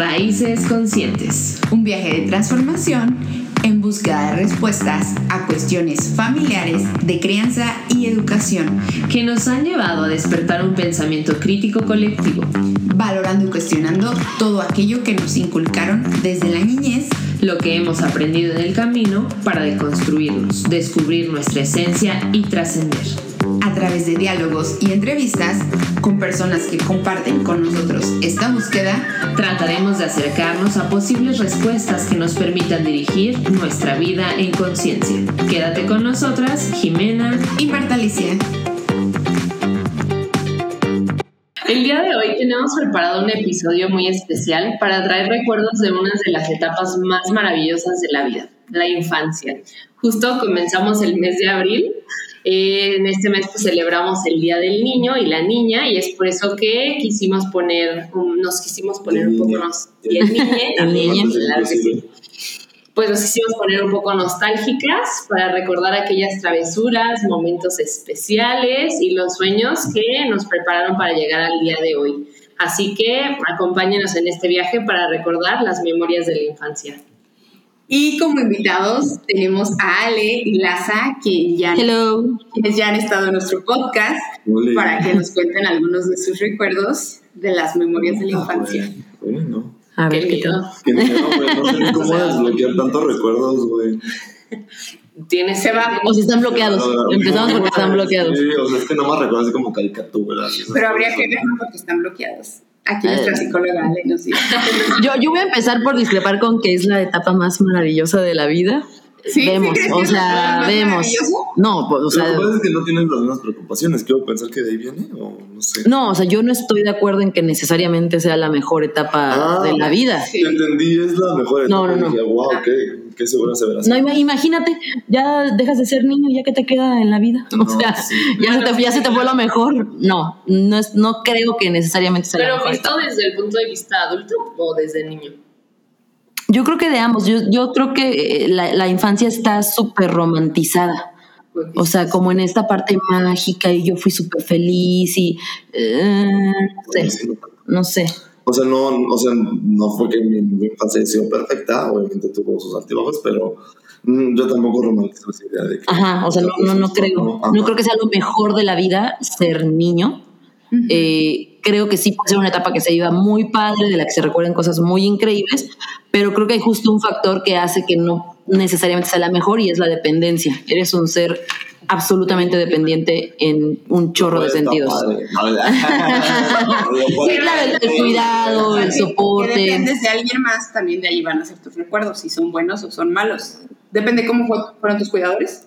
Raíces Conscientes. Un viaje de transformación en búsqueda de respuestas a cuestiones familiares de crianza y educación que nos han llevado a despertar un pensamiento crítico colectivo, valorando y cuestionando todo aquello que nos inculcaron desde la niñez, lo que hemos aprendido en el camino para deconstruirnos, descubrir nuestra esencia y trascender. A través de diálogos y entrevistas con personas que comparten con nosotros esta búsqueda, trataremos de acercarnos a posibles respuestas que nos permitan dirigir nuestra vida en conciencia. Quédate con nosotras, Jimena y Marta Alicia. El día de hoy tenemos preparado un episodio muy especial para traer recuerdos de una de las etapas más maravillosas de la vida, la infancia. Justo comenzamos el mes de abril eh, en este mes pues, celebramos el Día del Niño y la Niña y es por eso que quisimos poner, nos quisimos poner un poco nos, y el también, Pues nos quisimos poner un poco nostálgicas para recordar aquellas travesuras, momentos especiales y los sueños que nos prepararon para llegar al día de hoy. Así que acompáñenos en este viaje para recordar las memorias de la infancia. Y como invitados tenemos a Ale y Laza, que ya, quienes ya han estado en nuestro podcast, para que nos cuenten algunos de sus recuerdos de las memorias de la ah, infancia. Bueno, A ver, qué tal. No sé cómo desbloquear tantos recuerdos, güey. Tiene se va. O si están bloqueados. Empezamos porque están bloqueados. Sí, o sea, es que no más recuerdo así como caricatura. Pero habría que verlo porque están bloqueados. Aquí nuestra psicóloga Ale nos dice. Yo, yo voy a empezar por discrepar con que es la etapa más maravillosa de la vida. Sí, vemos, o sea, vemos. No, pues, o sea. Lo que pasa es que no tienen las mismas preocupaciones. Quiero pensar que de ahí viene, o no sé. No, o sea, yo no estoy de acuerdo en que necesariamente sea la mejor etapa ah, de la vida. Sí. Entendí, es la mejor etapa. No, no, no. wow, qué, qué segura se verá. No, imagínate, ya dejas de ser niño, ya que te queda en la vida. o sea, ya, se te, ya se te fue lo mejor. No, no, es, no creo que necesariamente sea Pero. ¿visto desde el punto de vista adulto o desde niño? Yo creo que de ambos. Yo, yo creo que eh, la, la infancia está súper romantizada. O sea, como en esta parte mágica y yo fui súper feliz y eh, no, sé, no sé. O sea, no, o sea, no fue que mi, infancia haya sido perfecta, obviamente tuvo sus altibajos, pero mm, yo tampoco romantizo esa idea de que... Ajá, o sea, no, no, no creo, no creo que sea lo mejor de la vida ser niño. eh, creo que sí puede ser una etapa que se iba muy padre, de la que se recuerden cosas muy increíbles, pero creo que hay justo un factor que hace que no necesariamente sea la mejor y es la dependencia. Eres un ser absolutamente dependiente en un chorro de sentidos. sí, claro, el, cuidado, el soporte. Que dependes de alguien más, también de ahí van a ser tus recuerdos, si son buenos o son malos. Depende cómo fueron tus cuidadores.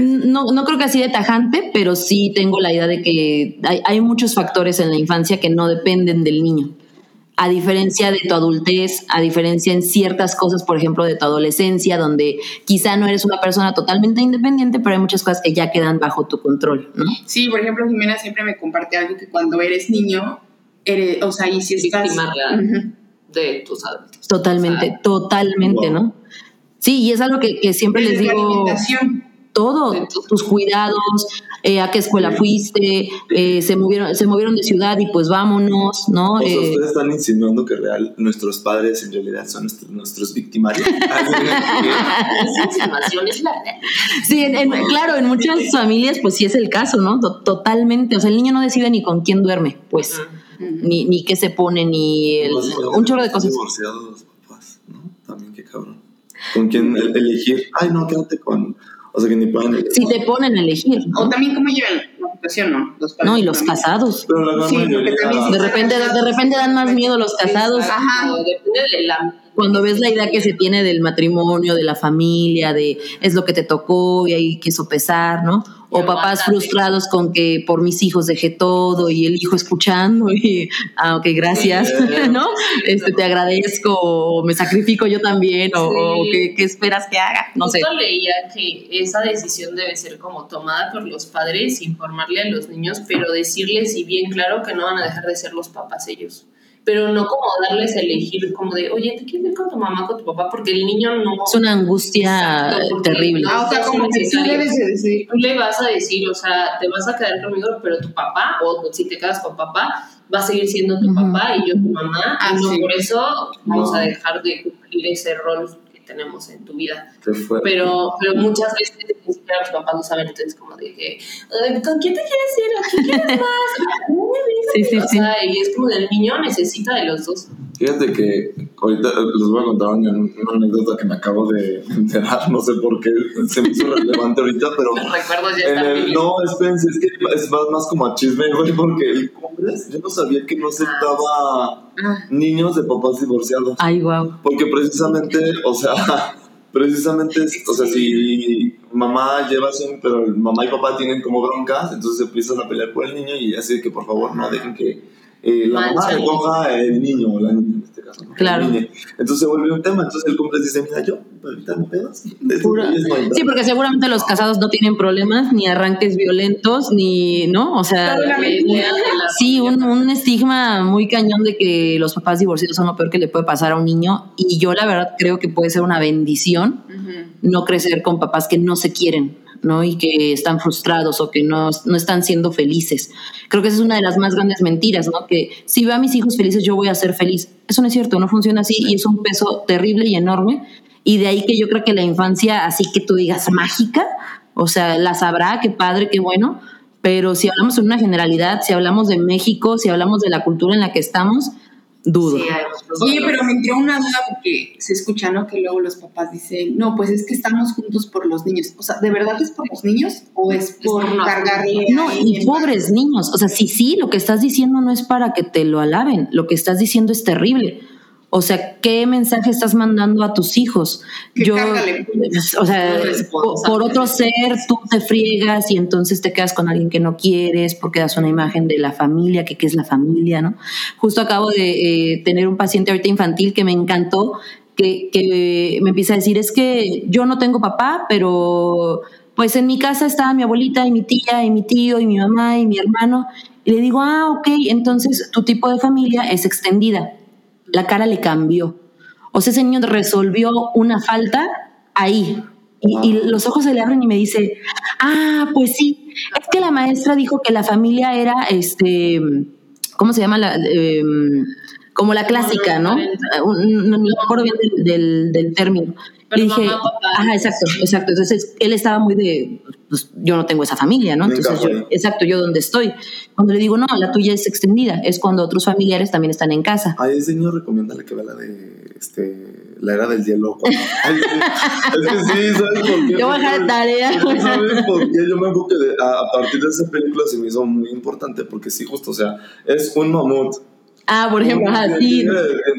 No, no creo que así de tajante, pero sí tengo la idea de que hay, hay muchos factores en la infancia que no dependen del niño a diferencia de tu adultez, a diferencia en ciertas cosas, por ejemplo, de tu adolescencia, donde quizá no eres una persona totalmente independiente, pero hay muchas cosas que ya quedan bajo tu control, ¿no? Sí, por ejemplo, Jimena siempre me comparte algo que cuando eres niño, eres, o sea, y si estás... de tus adultos. Totalmente, totalmente, ¿no? Sí, y es algo que, que siempre les digo todo, tus cuidados, eh, a qué escuela fuiste, eh, se movieron, se movieron de ciudad y pues vámonos, ¿no? O sea, eh, ustedes están insinuando que real nuestros padres en realidad son nuestros, victimarios. sí, claro, en muchas familias pues sí es el caso, ¿no? Totalmente, o sea, el niño no decide ni con quién duerme, pues, ni, ni qué se pone, ni un chorro de cosas. divorciados los papás, ¿no? También qué cabrón. ¿Con quién elegir? Ay, no, quédate con o sea, que ni pueden Si te ponen a elegir. O también cómo llevan la situación, ¿no? Los no, y los casados. sí, de repente, de repente dan más miedo los casados. Ajá. Depende de la cuando ves la idea que se tiene del matrimonio, de la familia, de es lo que te tocó y hay que sopesar, ¿no? O papás frustrados con que por mis hijos dejé todo y el hijo escuchando y, ah, ok, gracias, ¿no? Este, te agradezco, o me sacrifico yo también, o, ¿qué, esperas que haga? No sé. leía que esa decisión debe ser como tomada por los padres, informarle a los niños, pero decirles y bien claro que no van a dejar de ser los papás ellos pero no como darles a elegir, como de, oye, ¿te quieres ir con tu mamá, con tu papá? Porque el niño no... Es una angustia terrible. Ah, o sea, como que tú debes de decir. Tú le vas a decir, o sea, te vas a quedar conmigo, pero tu papá, o si te quedas con papá, va a seguir siendo tu papá y yo tu mamá, y no por eso vamos a dejar de cumplir ese rol tenemos en tu vida. Pero, pero muchas veces ni siquiera los papás no saben, entonces como dije, ¿con quién te quieres ir? ¿A quién quieres más? sí, sí, sí. y es como del niño necesita de los dos. Fíjate que ahorita les voy a contar una, anécdota que me acabo de enterar, no sé por qué se me hizo relevante ahorita, pero... Recuerdo ya el, No, espérense, es que es más, más como a chisme, güey, porque yo no sabía que no aceptaba ah. niños de papás divorciados. Ay, wow. Porque precisamente, o sea, precisamente, o sea, si mamá lleva así, pero mamá y papá tienen como broncas, entonces empiezan a pelear por el niño y así que por favor no dejen que eh, la mamá recoja el niño o la niña en este caso. Claro. Entonces se vuelve un tema. Entonces el cumple dice: Mira, yo, ahorita no pedas. Sí, porque seguramente los casados no tienen problemas, ni arranques violentos, ni, ¿no? O sea, sí, un, un estigma muy cañón de que los papás divorciados son lo peor que le puede pasar a un niño. Y yo, la verdad, creo que puede ser una bendición no crecer con papás que no se quieren ¿no? Y que están frustrados o que no, no, están siendo felices. Creo que esa es una de las más grandes mentiras, ¿no? Que si veo a mis hijos felices, yo voy a ser feliz. Eso no es cierto, no funciona así y es un peso terrible y enorme. Y de ahí que yo creo que la infancia, así que tú digas mágica, o sea, la sabrá, qué padre, qué bueno, pero si hablamos en una generalidad, si hablamos de México, si hablamos de la cultura en la que estamos, dudo. Oye, pero me entró una duda porque se escucha, ¿no? Que luego los papás dicen, no, pues es que estamos juntos por los niños. O sea, ¿de verdad es por los niños o es por cargarle? No, y pobres niños. O sea, sí, sí, lo que estás diciendo no es para que te lo alaben. Lo que estás diciendo es terrible. O sea, ¿qué mensaje estás mandando a tus hijos? Yo, o sea, por, otro ser tú te friegas y entonces te quedas con alguien que no quieres porque das una imagen de la familia, que qué es la familia, ¿no? Justo acabo de eh, tener un paciente ahorita infantil que me encantó, que, que me empieza a decir, es que yo no tengo papá, pero pues en mi casa está mi abuelita y mi tía y mi tío y mi mamá y mi hermano. Y le digo, ah, ok, entonces tu tipo de familia es extendida la cara le cambió. O sea, ese niño resolvió una falta ahí. Y, los ojos se le abren y me dice, ah, pues sí, es que la maestra dijo que la familia era, este, ¿cómo se llama? La, em, como la clásica, ¿no? No me acuerdo bien del, del término. Le dije, ajá, exacto, exacto. Entonces él estaba muy de, pues yo no tengo esa familia, ¿no? Entonces yo, exacto, yo donde estoy. Cuando le digo, no, la tuya es extendida, es cuando otros familiares también están en casa. Ay, ese señor recomienda la que va la de, este, la era del hielo. Ay, es que sí, ¿sabes por qué? Yo voy a dejar tarea. ¿Sabes por qué? Yo me acuerdo que a, partir de esa película se me hizo muy importante, porque sí, justo, o sea, es un mamut Ah, por ejemplo, ajá, sí,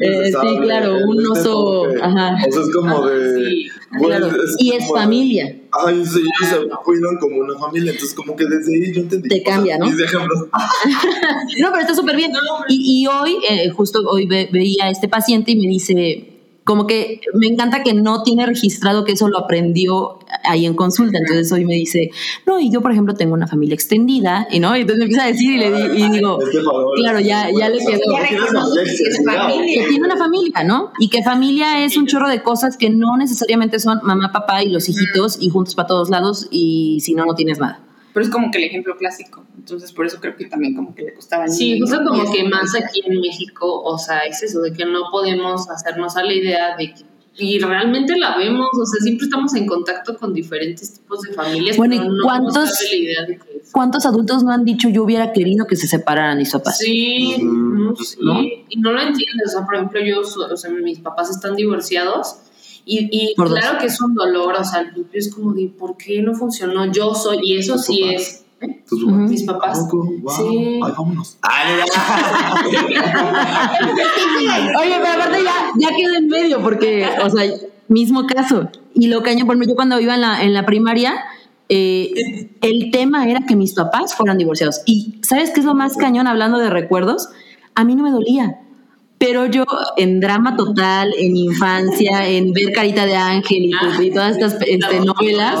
eh, sí, claro, un oso, ajá. O sea, es como de... Sí, claro. y es familia. Ay, sí, ellos se cuidan como una familia, entonces como que desde ahí yo entendí. Te cambia, ¿no? Mis ejemplos. no, pero está súper bien. Y, y, hoy, eh, justo hoy veía a este paciente y me dice, como que me encanta que no tiene registrado que eso lo aprendió ahí en consulta. Entonces hoy me dice, no, y yo por ejemplo tengo una familia extendida, y no, y entonces me empieza a decir y le y digo, claro, ya, ya le quedó. Que tiene una familia, ¿no? Y que familia es un chorro de cosas que no necesariamente son mamá, papá y los hijitos y juntos para todos lados, y si no, no tienes nada pero es como que el ejemplo clásico. Entonces, por eso creo que también como que le costaba. Sí, justo como que más aquí en México, o sea, es eso, de que no podemos hacernos a la idea de que y realmente la vemos, o sea, siempre estamos en contacto con diferentes tipos de familias. Bueno, ¿y cuántos, cuántos adultos no han dicho yo hubiera querido que se separaran mis papás? Sí, sí, y no lo entiendes. O sea, por ejemplo, yo, o sea, mis papás están divorciados y, claro que es un dolor, o sea, al principio es como de, ¿por qué no funcionó? Yo soy, y eso sí es. ¿Eh? Mis papás. Sí. Ay, vámonos. Oye, pero aparte ya, ya quedé en medio, porque, o sea, mismo caso. Y lo caño, por ejemplo, yo cuando iba en la, en la primaria, eh, el tema era que mis papás fueran divorciados. Y ¿sabes qué es lo más cañón hablando de recuerdos? A mí no me dolía Pero yo en drama total, en infancia, en ver Carita de Ángel y, todas estas este, novelas,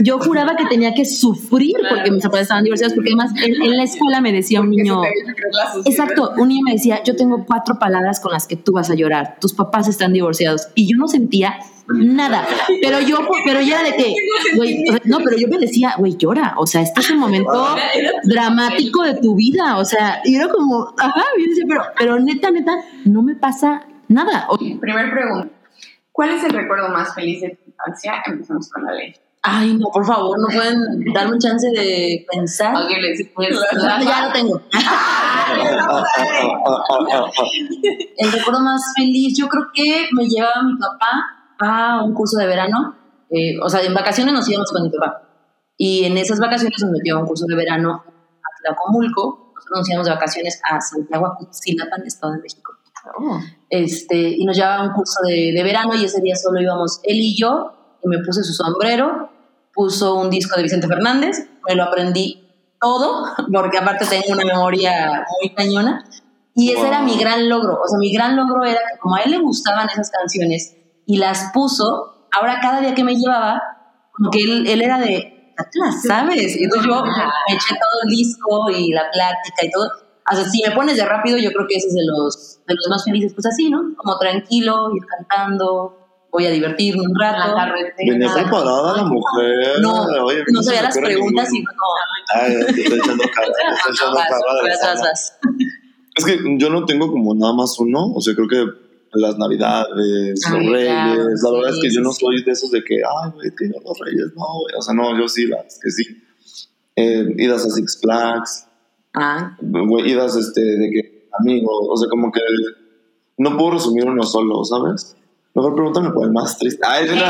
yo juraba que tenía que sufrir porque mis papás estaban divorciados, porque además en, la escuela me decía un niño, exacto, un niño me decía, yo tengo cuatro palabras con las que tú vas a llorar, tus papás están divorciados. Y yo no sentía nada. Pero yo, pero ya de que, güey, no, pero yo me decía, güey, llora. O sea, este es un momento dramático de tu vida. O sea, y era como, ajá, pero, pero neta, neta, no me pasa nada. Primer pregunta. ¿Cuál es el recuerdo más feliz de tu infancia? Empezamos con la ley. Ay, no, por favor, no pueden darme un chance de pensar. Ok, pues, ya lo tengo. el recuerdo más feliz, yo creo que me llevaba mi papá a un curso de verano. Eh, o sea, en vacaciones nos íbamos con mi papá. Y en esas vacaciones nos metió a un curso de verano a Tlacomulco. Nosotros nos íbamos de vacaciones a Santiago Acutzilapa, Estado de México. Oh. Este, y nos llevaba a un curso de, de, verano y ese día solo íbamos él y yo. Y me puse su sombrero, puso un disco de Vicente Fernández, me lo aprendí todo, porque aparte tengo una memoria muy cañona. Y ese era mi gran logro. O sea, mi gran logro era que como a él le gustaban esas canciones y las puso, ahora cada día que me llevaba, como que él, él era de, ¿sabes? Y entonces yo me eché todo el disco y la plática y todo. O sea, si me pones de rápido, yo creo que ese es de los, de los más felices, pues así, ¿no? Como tranquilo, ir cantando, voy a divertirme un rato. Venía preparada la mujer. No, no sabía las preguntas y no. Ay, estoy echando cara. Estoy echando cara. Es que yo no tengo como nada más uno, o sea, creo que las navidades, los reyes. la verdad es que yo no soy de esos de que, ay, güey, que los reyes, no, O sea, no, yo sí, las que sí. Eh, idas a Six Flags. Ah. idas este, de que amigos, o sea, como que no puedo resumir uno solo, ¿sabes? Mejor pregúntame por el más triste. Ay, no, no,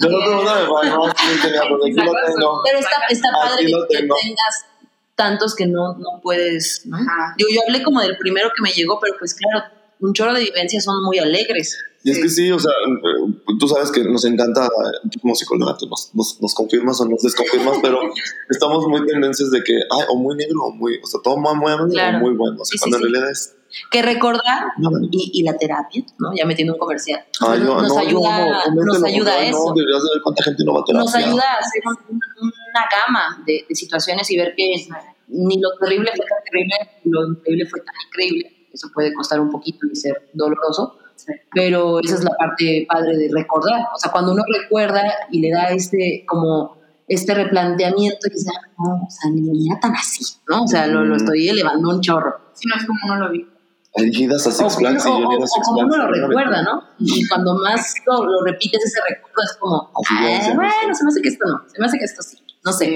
Mejor pregúntame por el más triste, porque aquí lo tengo. Pero está, está padre que, que tengas tantos que no, no puedes, ¿no? Yo, yo hablé como del primero que me llegó, pero pues claro, un chorro de vivencias son muy alegres. Y es que sí, o sea, tú sabes que nos encanta, tú como psicóloga, tú nos, nos, nos, confirmas o nos desconfirmas, pero estamos muy tendencias de que, ay, o muy negro o muy, o sea, todo muy, muy, muy bueno, o sea, cuando en realidad es... Que recordar y, y, la terapia, ¿no? Ya metiendo un comercial. Ay, no, nos, ayuda, nos ayuda a eso. deberías de ver cuánta gente no va a terapia. Nos ayuda a hacer una gama de, de situaciones y ver que ni lo terrible fue tan terrible, ni lo increíble fue tan increíble. Eso puede costar un poquito y ser doloroso, pero esa es la parte padre de recordar. O sea, cuando uno recuerda y le da este como este replanteamiento y dice, no, o sea, ni era tan así, ¿no? O sea, lo, lo estoy elevando un chorro. Si no es como uno lo vi. Elegidas a Six Flags o, o, o, como uno lo recuerda, ¿no? Y cuando más lo, lo, repites ese recuerdo es como, ah, bueno, se me hace que esto no, se me hace que esto sí no sé.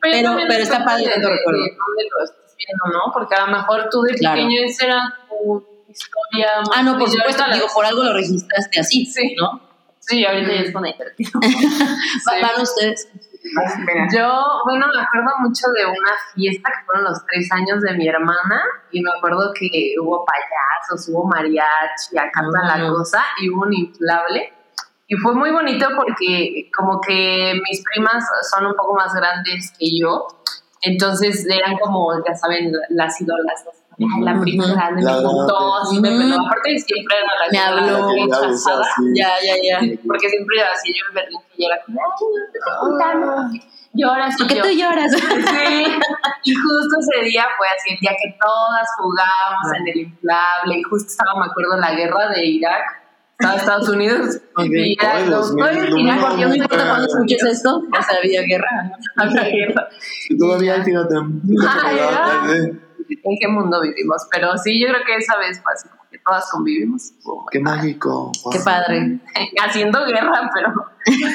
Pero, pero, está padre que recuerdo. dónde lo estás viendo, ¿no? Porque a lo mejor tú de pequeño esa era tu historia. Ah, no, por supuesto, digo, por algo lo registraste así, sí. ¿no? Sí, ahorita ya es con divertido. ¿Van ustedes? Yo, bueno, me acuerdo mucho de una fiesta que fueron los tres años de mi hermana y me acuerdo que hubo payasos, hubo mariachi, acá la ah. cosa y hubo un inflable y fue muy bonito porque como que mis primas son un poco más grandes que yo, entonces eran como, ya saben, las ídolas. La prima grande me contó, así me peló. Aparte siempre era la Me habló. Ya, ya, ya. Porque siempre así yo en Berlín que era como, ay, lloras. ¿Por qué tú lloras? Sí. Y justo ese día fue así, el día que todas jugábamos en el inflable. Y justo estaba, me acuerdo, la guerra de Irak a Estados Unidos. Okay. Y ya, yo me importa cuando escuches esto, o sea, había guerra. Había guerra. Todavía, fíjate. ¿En qué mundo vivimos? Pero sí, yo creo que esa vez fue así que todas convivimos. Qué mágico. Qué padre. Haciendo guerra, pero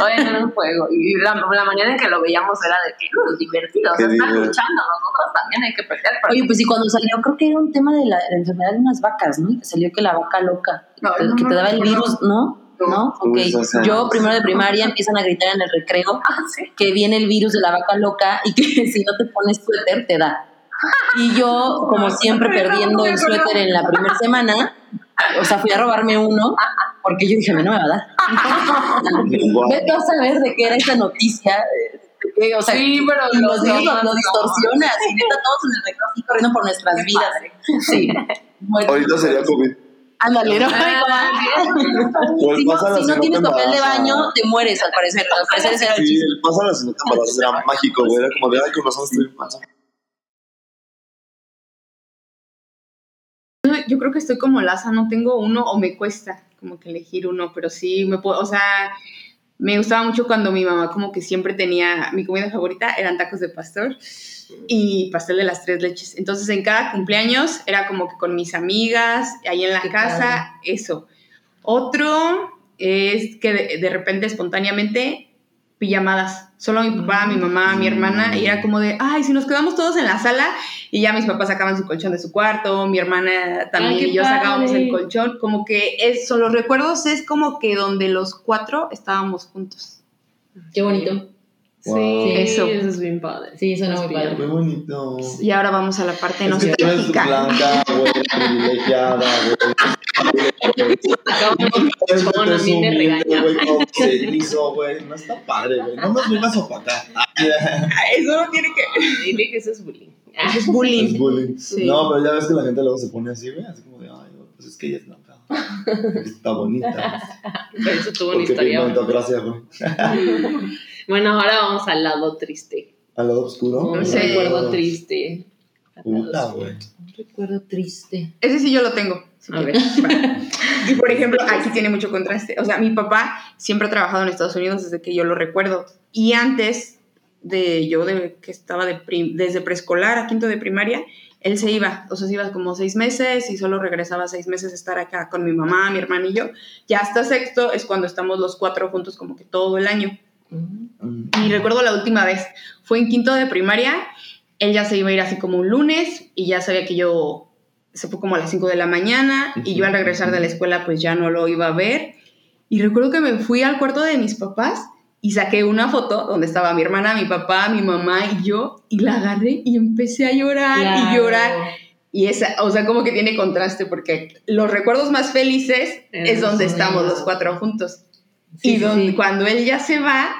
hoy en un juego. Y la, la, manera en que lo veíamos era de que uh, divertido. O sea, están luchando, nosotros también hay que pelear. Oye, pues y cuando salió, creo que era un tema de la, la enfermedad de unas vacas, ¿no? Que salió que la vaca loca, que, te daba el virus, ¿no? ¿no? Ok, yo primero de primaria empiezan a gritar en el recreo ah, que viene el virus de la vaca loca y que si no te pones suéter te da. Y yo, como siempre, perdiendo el suéter en la primera semana, o sea, fui a robarme uno porque yo dije, no me va a dar. Vete a saber de qué era esa noticia, O sea, sí, pero los niños lo, lo distorsiona. Y neta, todos en el recreo así corriendo por nuestras vidas. Sí. Ahorita sería COVID. Ándale, ¿no? El si no, si no tienes papel de embarazada. baño, te mueres, al parecer. Al parecer ese era el Sí, chiste. el pasa la sinota embarazada era mágico, güey. Era como de, ay, con razón estoy en Yo creo que estoy como Laza, no tengo uno o me cuesta como que elegir uno, pero sí me puedo, o sea, me gustaba mucho cuando mi mamá como que siempre tenía, mi comida favorita eran tacos de pastor y pastel de las tres leches. Entonces en cada cumpleaños era como que con mis amigas, ahí en la Qué casa, eso. Otro es que de, de repente espontáneamente pijamadas. Solo mi papá, mi mamá, mi hermana, y era como de, ay, si nos quedamos todos en la sala, y ya mis papás sacaban su colchón de su cuarto, mi hermana también Ay, y yo sacábamos el colchón, como que eso, los recuerdos es como que donde los cuatro estábamos juntos. Qué bonito. Wow. Sí, Eso. eso. es bien padre. Sí, suena muy Qué padre. bonito. Y ahora vamos a la parte Es nostálgica. blanca, güey, privilegiada, güey. Acabo de mí me regaña. cenizo, güey. No está padre, güey. No nos vengas a opacar. Eso no tiene que... Dile que eso es bullying. Eso es bullying. Es bullying. Sí. No, pero ya ves que la gente luego se pone así, güey. Así como de, ay, pues es que ella es blanca. Está bonita. Eso tuvo una historia. pigmentocracia, güey. Bueno, ahora vamos al lado triste. Al lado oscuro. Un Sí. recuerdo triste. Puta, güey. Un recuerdo triste. Ese sí yo lo tengo. si A ver. quieres. Va. Y por ejemplo, aquí tiene mucho contraste. O sea, mi papá siempre ha trabajado en Estados Unidos desde que yo lo recuerdo. Y antes de yo, de, que estaba de prim- desde preescolar a quinto de primaria, él se iba. O sea, se iba como seis meses y solo regresaba seis meses a estar acá con mi mamá, mi hermana y yo. Ya hasta sexto es cuando estamos los cuatro juntos como que todo el año. Y recuerdo la última vez, fue en quinto de primaria, él ya se iba a ir así como un lunes y ya sabía que yo, se fue como a las 5 de la mañana y yo al regresar de la escuela pues ya no lo iba a ver. Y recuerdo que me fui al cuarto de mis papás y saqué una foto donde estaba mi hermana, mi papá, mi mamá y yo y la agarré y empecé a llorar y Claro. llorar. Y esa, o sea, como que tiene contraste porque los recuerdos más felices es Esos donde estamos los cuatro juntos. Sí, y donde, sí. cuando él ya se va,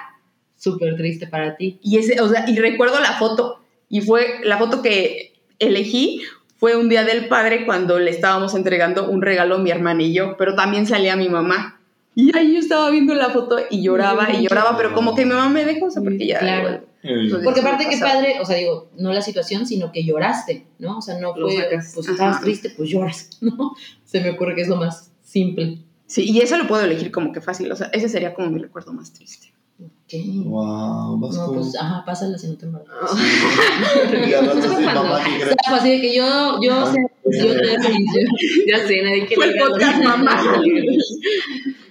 Súper triste para ti. y ese, o sea, y recuerdo la foto, y fue la foto que elegí fue un día del padre cuando le estábamos entregando un regalo a mi hermana y yo, pero también salía mi mamá. Y ahí yo estaba viendo la foto y lloraba y lloraba, pero como que mi mamá me dejó, o sea, porque ya... Claro. Eh, Porque aparte pasaba. padre, o sea, digo, no la situación, sino que lloraste, ¿no? O sea, no fue, sacas. pues Ajá. estabas triste, pues lloras, ¿no? Se me ocurre que es lo más simple. Sí, y eso lo puedo elegir como que fácil, o sea, ese sería como mi recuerdo más triste. Ok. Wow, vas No, pues, ajá, pásala si no te embarazas. Y al rato sí, mamá, ¿qué O crees? sea, pues, así de que yo, yo, sé, yo te Ya sé, nadie Fue el a podcast, mamá.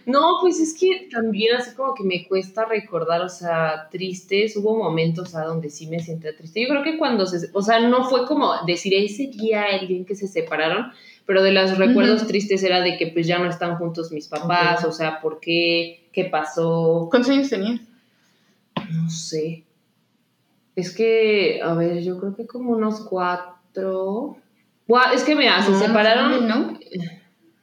No, pues es que también así como que me cuesta recordar, o sea, tristes, hubo momentos, o sea, donde sí me sentía triste. Yo creo que cuando se, o sea, no fue como decir ese día, el día en que se separaron, pero de los recuerdos tristes era de que pues ya no están juntos mis papás, o sea, ¿por qué? ¿Qué pasó? ¿Cuántos años tenías? No sé. Es que, a ver, yo creo que como unos cuatro. Es que mira, se No, separaron ¿no?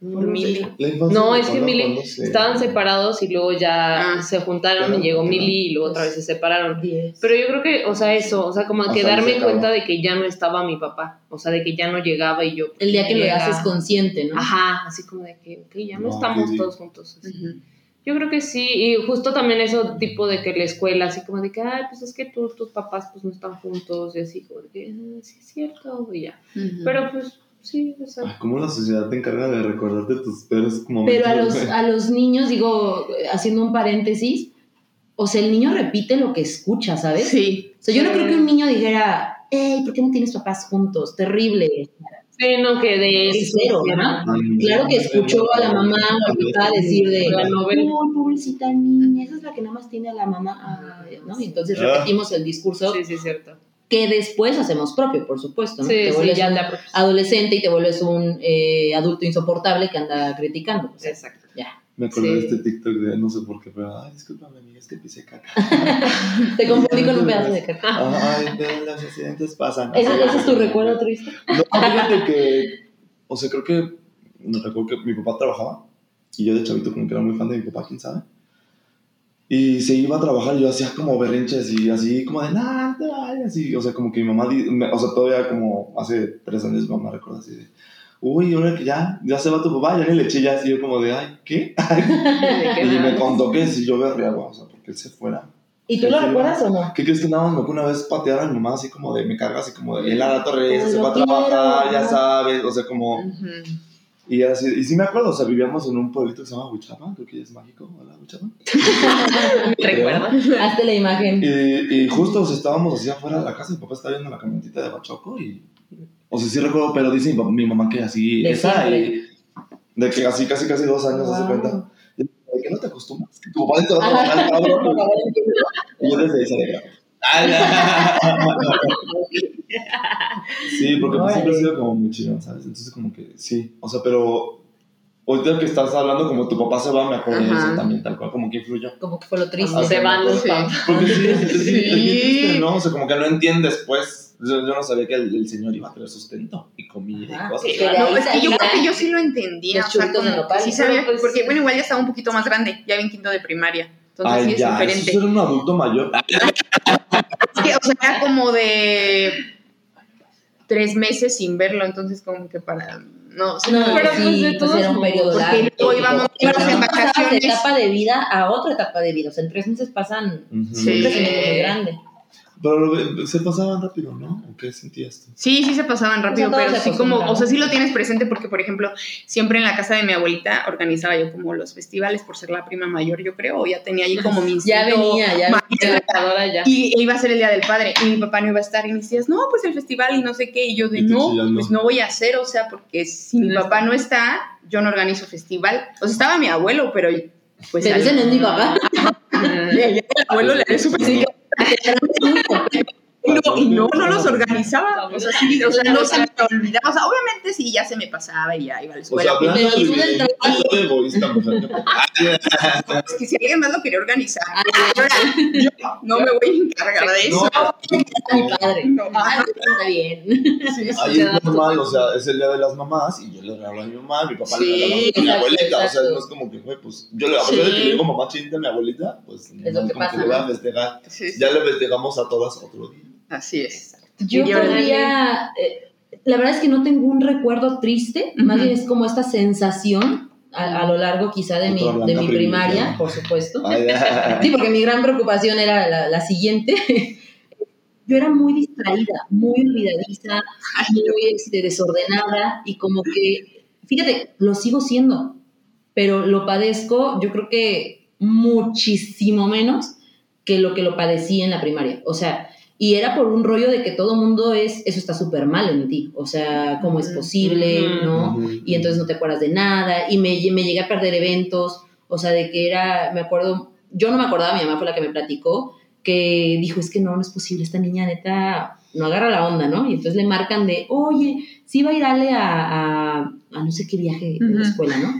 Por Mili. No, es que Mili se- estaban separados y luego ya Ah. se juntaron Claro, y llegó claro. Mili y luego otra vez se separaron. Pero yo creo que, o sea, eso, o sea, como Hasta que darme cuenta de que ya no estaba mi papá, o sea, de que ya no llegaba y yo. El día que lo llega- haces consciente, ¿no? Ajá, así como de que, ok, ya no estamos sí, todos juntos. así. Yo creo que sí, y justo también eso tipo de que la escuela, así como de que, ay, pues es que tú, tus papás pues no están juntos, y así como de que, "Ah, sí es cierto, y ya. Pero pues sí, o sea, Ay, ¿Cómo la sociedad te encarga de recordarte tus peores momentos? Pero a los, a los niños, digo, haciendo un paréntesis, o sea, el niño repite lo que escucha, ¿sabes? Sí. O sea, yo no creo que un niño dijera, hey, ¿por qué no tienes papás juntos? Terrible. sí, no, que de cero, ¿no? Ay, Claro que escuchó a la mamá o al papá decir de, La novela. "Ay, pobrecita niña, esa es la que nada más tiene a la mamá, Ay, ¿no? Y entonces Ah. repetimos el discurso Sí, sí, es cierto. Que después hacemos propio, por supuesto, ¿no? Sí, te sí, vuelves ya un adolescente y te vuelves un eh, adulto insoportable que anda criticando. O sea, Exacto. ya. Me acordé Sí. de este TikTok de no sé por qué, pero ay, discúlpame, amiga, es que pisé caca. Te confundí con un pedazo de caca. Ay, pero los accidentes pasan. ¿Ese, ese es tu recuerdo triste? No, fíjate que, o sea, creo que, no recuerdo que mi papá trabajaba y yo de chavito como que era muy fan de mi papá, quién sabe. Y se iba a trabajar y yo hacía como berrinches y así como de, nada, te vayas. Y, o sea, como que mi mamá, o sea, todavía como hace tres años mi mamá recuerda así de, uy, ahora que ya, ya se va tu papá, ya ni le eché ya así yo como de, ay, ¿qué? y me contó que si yo berreaba, o sea, porque él se fuera. ¿Y tú lo recuerdas o no? ¿Qué crees que nada más me una vez patear a mi mamá así como de, me carga así como de, él a la torre, se va a trabajar, ya sabes, o sea, como... Y así, y sí me acuerdo, o sea, vivíamos en un pueblito que se llama Huichapa, creo que es mágico, hola Huichapa. Recuerdo. Hazte la imagen. Y, y justo o sea, estábamos así afuera de la casa, mi papá estaba viendo la camionetita de Bachoco y, o sea, sí recuerdo, pero dice mi, mamá que así, de esa, y de que así casi casi dos años, se cuenta. De que no te acostumbras, que tu papá te va a trabajar, cabrón. y yo desde esa de sí, porque pues siempre ha sido como muy chido, ¿sabes? Entonces como que sí, o sea, pero ahorita que estás hablando como tu papá se va, me acuerdo de eso también, tal cual, como que influyó. Como que fue lo triste. O se van los papás. Porque sí, sí, sí. ¿no? O sea, como que no entiendes, pues. Yo, yo, no sabía que el, el, señor iba a tener sustento y comida y cosas. no, es que yo creo que yo sí lo entendía. O sea, como, sí sabía, pues, porque bueno, igual ya estaba un poquito más grande, ya en quinto de primaria. Entonces sí es ya, diferente. Eso era un adulto mayor. es que, o sea, era como de tres meses sin verlo, entonces como que para... No, sí, no, pero sí, pues, pues era un periodo largo. Porque luego íbamos en vacaciones. De etapa de vida a otra etapa de vida. O sea, en tres meses pasan uh -huh. un crecimiento muy grande. Pero se pasaban rápido, ¿no? ¿O qué sentías tú? Sí, sí se pasaban rápido, o sea, pero sí como, o sea, sí lo tienes presente porque, por ejemplo, siempre en la casa de mi abuelita organizaba yo como los festivales por ser la prima mayor, yo creo, o ya tenía allí como mi Ya venía, ya, ya. Y iba a ser el Día del Padre y mi papá no iba a estar y me decías, no, pues el festival y no sé qué, y yo de, no, pues no voy a hacer, o sea, porque si mi papá no está, yo no organizo festival. O sea, estaba mi abuelo, pero pues... Pero ese no es mi papá. el abuelo le haré su festival I can't. No, y no, no los organizaba. O sea, sí, o sea, no se me olvidaba. O sea, obviamente sí, ya se me pasaba y ya iba a la escuela. O sea, pero tú del egoísta, mujer. Es que si alguien más lo quería organizar, yo no me voy a encargar de eso. Mi padre. No, está bien. Ahí es normal, o sea, es el día de las mamás y yo le regalo a mi mamá, mi papá le regala a mi abuelita. O sea, no es como que fue, pues, yo le abuelo que le digo mamá chinita a mi abuelita, pues, es lo que como pasa, que le voy a festejar. Ya le festejamos a todas otro día. Así es. Yo podría, eh, la verdad es que no tengo un recuerdo triste, uh -huh. más bien es como esta sensación a, a lo largo quizá de mi, de mi primaria, por supuesto. sí, porque mi gran preocupación era la, la siguiente. Yo era muy distraída, muy olvidadiza, muy este, desordenada y como que, fíjate, lo sigo siendo, pero lo padezco, yo creo que muchísimo menos que lo que lo padecí en la primaria. O sea, y era por un rollo de que todo mundo es, eso está súper mal en ti, o sea, ¿cómo es posible? ¿No? Y entonces no te acuerdas de nada, y me, me llegué a perder eventos, o sea, de que era, me acuerdo, yo no me acordaba, mi mamá fue la que me platicó, que dijo, es que no, no es posible, esta niña neta no agarra la onda, ¿no? Y entonces le marcan de, oye, sí va a ir Ale a, a, a no sé qué viaje de la escuela, ¿no?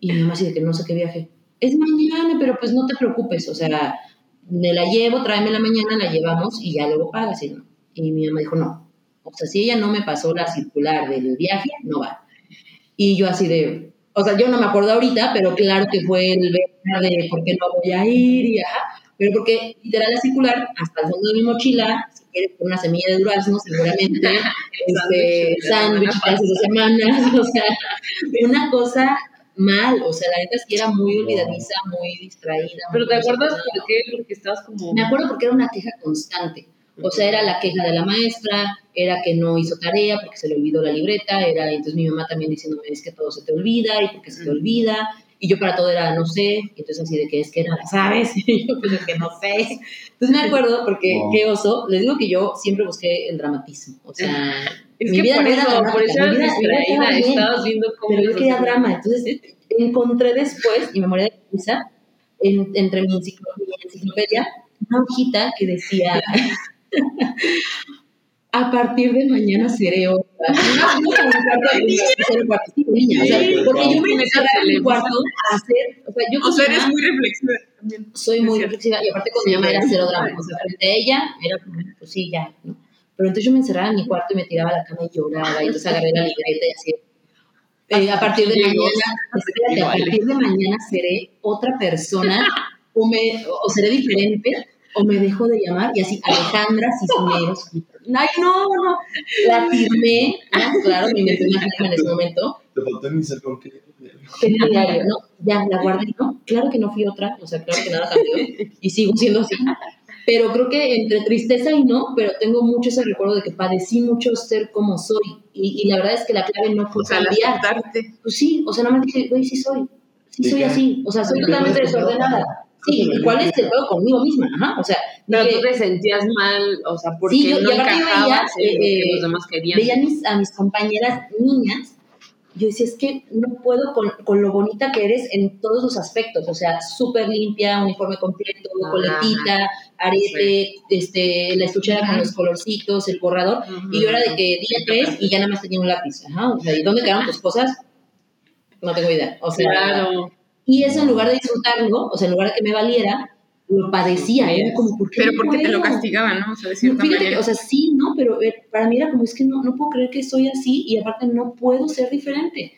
Y mi mamá dice que no sé qué viaje. Es mañana, pero pues no te preocupes, o sea, me la llevo, tráeme la mañana, la llevamos y ya luego pagas. Y, no. y mi mamá dijo, no. O sea, si ella no me pasó la circular del viaje, no va. Y yo así de, o sea, yo no me acuerdo ahorita, pero claro que fue el ver de por qué no voy a ir y ajá. Pero porque literal la circular, hasta el fondo de mi mochila, si quieres con una semilla de durazno, seguramente, este, sándwich hace dos semanas, o sea, una cosa mal, o sea, la neta sí era muy olvidadiza, muy distraída. ¿Pero te acuerdas por qué? Porque estabas como... Me acuerdo porque era una queja constante. O sea, era la queja de la maestra, era que no hizo tarea porque se le olvidó la libreta, era entonces mi mamá también diciéndome es que todo se te olvida y porque se te olvida, y yo para todo era no sé, y entonces así de que es que la sabes, y yo pues es que no sé. Entonces me acuerdo porque, wow. qué oso, les digo que yo siempre busqué el dramatismo, o sea... Es mi que vida por no eso, era por eso distraída, estabas viendo cómo... Pero yo quería drama, entonces encontré después, y me morí de risa, en, entre mi enciclopedia, enciclopedia, una hojita que decía... a partir de mañana seré otra. Porque yo me encerraba en mi cuarto a hacer, o sea, yo o sea, eres muy reflexiva también. Soy muy reflexiva y aparte con mi mamá era cero drama, o sea, frente a ella era pues sí, ya, ¿no? Pero entonces yo me encerraba en mi cuarto y me tiraba a la cama y lloraba y entonces agarré la libreta y así. Eh, a partir de mañana, espérate, a partir de mañana seré otra persona o, me, o seré diferente o me dejo de llamar y así Alejandra Cisneros. Ay, no, no. La firmé, claro, mi mente en ese momento. Te faltó iniciar con qué. diario, no, ya la guardé, no, claro que no fui otra, o sea, claro que nada cambió y sigo siendo así. Pero creo que entre tristeza y no, pero tengo mucho ese recuerdo de que padecí mucho ser como soy. Y, y la verdad es que la clave no fue o sea, cambiar. Pues sí, o sea, nada más dije, güey, sí soy. Sí soy así. O sea, soy totalmente desordenada. Sí, ¿y cuál es el juego conmigo misma? Ajá, o sea. Pero tú te sentías mal, o sea, porque sí, yo, no encajabas veía, en eh, los demás querían. Veía a mis, a mis compañeras niñas yo decía, es que no puedo con, con, lo bonita que eres en todos los aspectos, o sea, súper limpia, uniforme completo, coletita, arete, este, la estuchera con los colorcitos, el borrador, y yo era de que día tres y ya nada más tenía un lápiz, ajá, o sea, ¿y dónde quedaron tus cosas? No tengo idea, o sea, claro. Y eso en lugar de disfrutarlo, o sea, en lugar de que me valiera, lo padecía, era como, ¿por qué Pero porque te lo castigaban, ¿no? O sea, de cierta Fíjate manera. Que, o sea, sí, ¿no? Pero eh, para mí era como, es que no, no puedo creer que soy así y aparte no puedo ser diferente.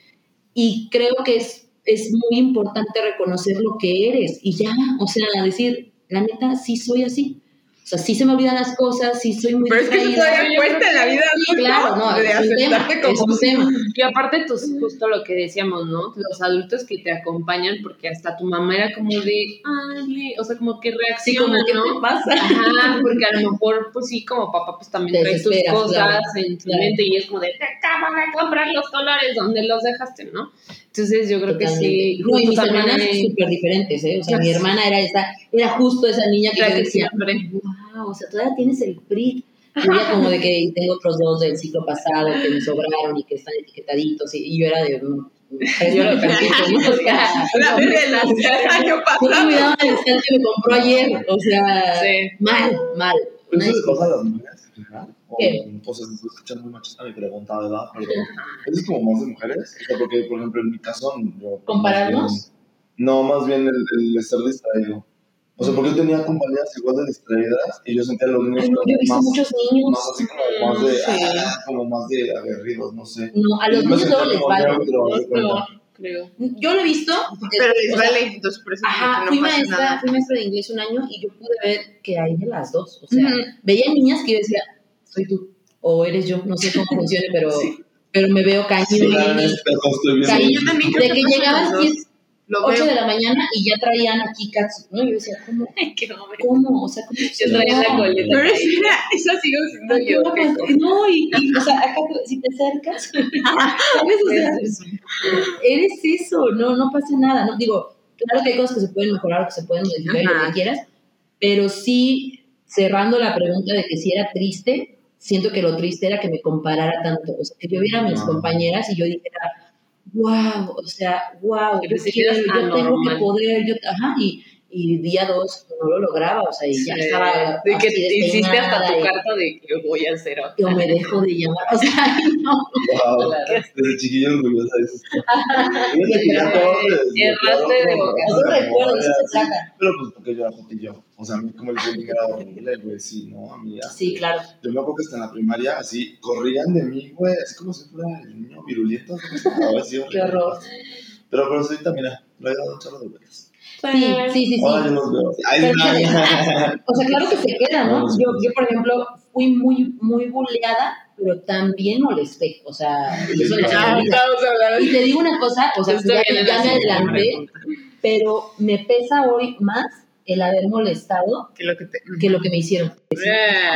Y creo que es, es muy importante reconocer lo que eres y ya, o sea, decir, la neta, sí soy así. O sea, sí se me olvidan las cosas, sí soy muy Pero es que eso todavía cuenta en la vida sí, claro, no, de es un tema, es un tema. Y aparte, tú, justo lo que decíamos, ¿no? Los adultos que te acompañan, porque hasta tu mamá era como de, ay, o sea, como que reacciona, sí, como, ¿no? ¿Qué pasa? Ajá, porque a lo mejor, pues sí, como papá, pues también trae tus cosas en tu mente y es como de, te acaban de comprar los colores, ¿dónde los dejaste, no? Entonces yo creo que sí. No, y mis hermanas son súper diferentes, ¿eh? O sea, mi hermana era esa, era justo esa niña que, yo decía, siempre o sea, todavía tienes el PRI. Y ella como de que tengo otros dos del ciclo pasado que me sobraron y que están etiquetaditos. Y, yo era de, no, yo lo tantito, ¿no? O sea, la del año pasado. del que me compró ayer. O sea, mal, mal. ¿Qué? O, sea, se está escuchando muy machista mi pregunta, ¿verdad? Pero ¿eso es como más de mujeres? O sea, porque, por ejemplo, en mi caso... Yo, ¿Compararnos? no, más bien el, el estar distraído. O sea, porque yo tenía compañeras igual de distraídas y yo sentía los niños como yo he visto más, muchos niños. más así como más de, sí. ah, como más de aguerridos, no sé. No, a los niños no les vale. No, creo. Yo lo he visto. Pero les vale, entonces por eso Ajá, no fui, maestra, nada. fui maestra de inglés un año y yo pude ver que hay de las dos. O sea, uh -huh. veía niñas que yo decía, soy tú, o eres yo, no sé cómo funcione, pero, sí. pero me veo cañón. De que llegaban 8 de la mañana y ya traían aquí katsu, ¿no? Y yo decía, ¿cómo? Qué ¿Cómo? O sea, ¿cómo? Yo traía la coleta. Pero esa sigo siendo yo. No, y, y, o sea, acá si te acercas, ¿sabes? O sea, eres eso, no, no pasa nada, ¿no? Digo, claro que hay cosas que se pueden mejorar, que se pueden modificar, lo que quieras, pero sí, cerrando la pregunta de que si era triste, siento que lo triste era que me comparara tanto, o sea, que yo viera a mis compañeras y yo dijera, wow, o sea, wow, yo, quiero, yo tengo que poder, yo, ajá, y, y día dos no lo lograba, o sea, y ya estaba. De que hiciste hasta tu carta de que voy a hacer otra. Yo me dejo de llamar, o sea, no. Wow, desde chiquillo orgullosa de eso. Erraste de boca. No recuerdo, eso se trata. Pero pues porque yo era jotillo. O sea, a mí como el bullying era horrible, güey, sí, ¿no? A mí Sí, claro. Yo me acuerdo que hasta en la primaria, así, corrían de mí, güey, así como si fuera el niño virulento. Así, Qué horror. Pero, pero ahorita, mira, lo he dado un chorro de vueltas. Sí, sí, sí. sí. Ay, Pero, o sea, claro que se queda, ¿no? Yo, yo, por ejemplo, fui muy, muy bulleada, pero también molesté. O sea, eso Y te digo una cosa, o sea, ya, ya me adelanté, pero me pesa hoy más el haber molestado que lo que, te... que, lo que me hicieron.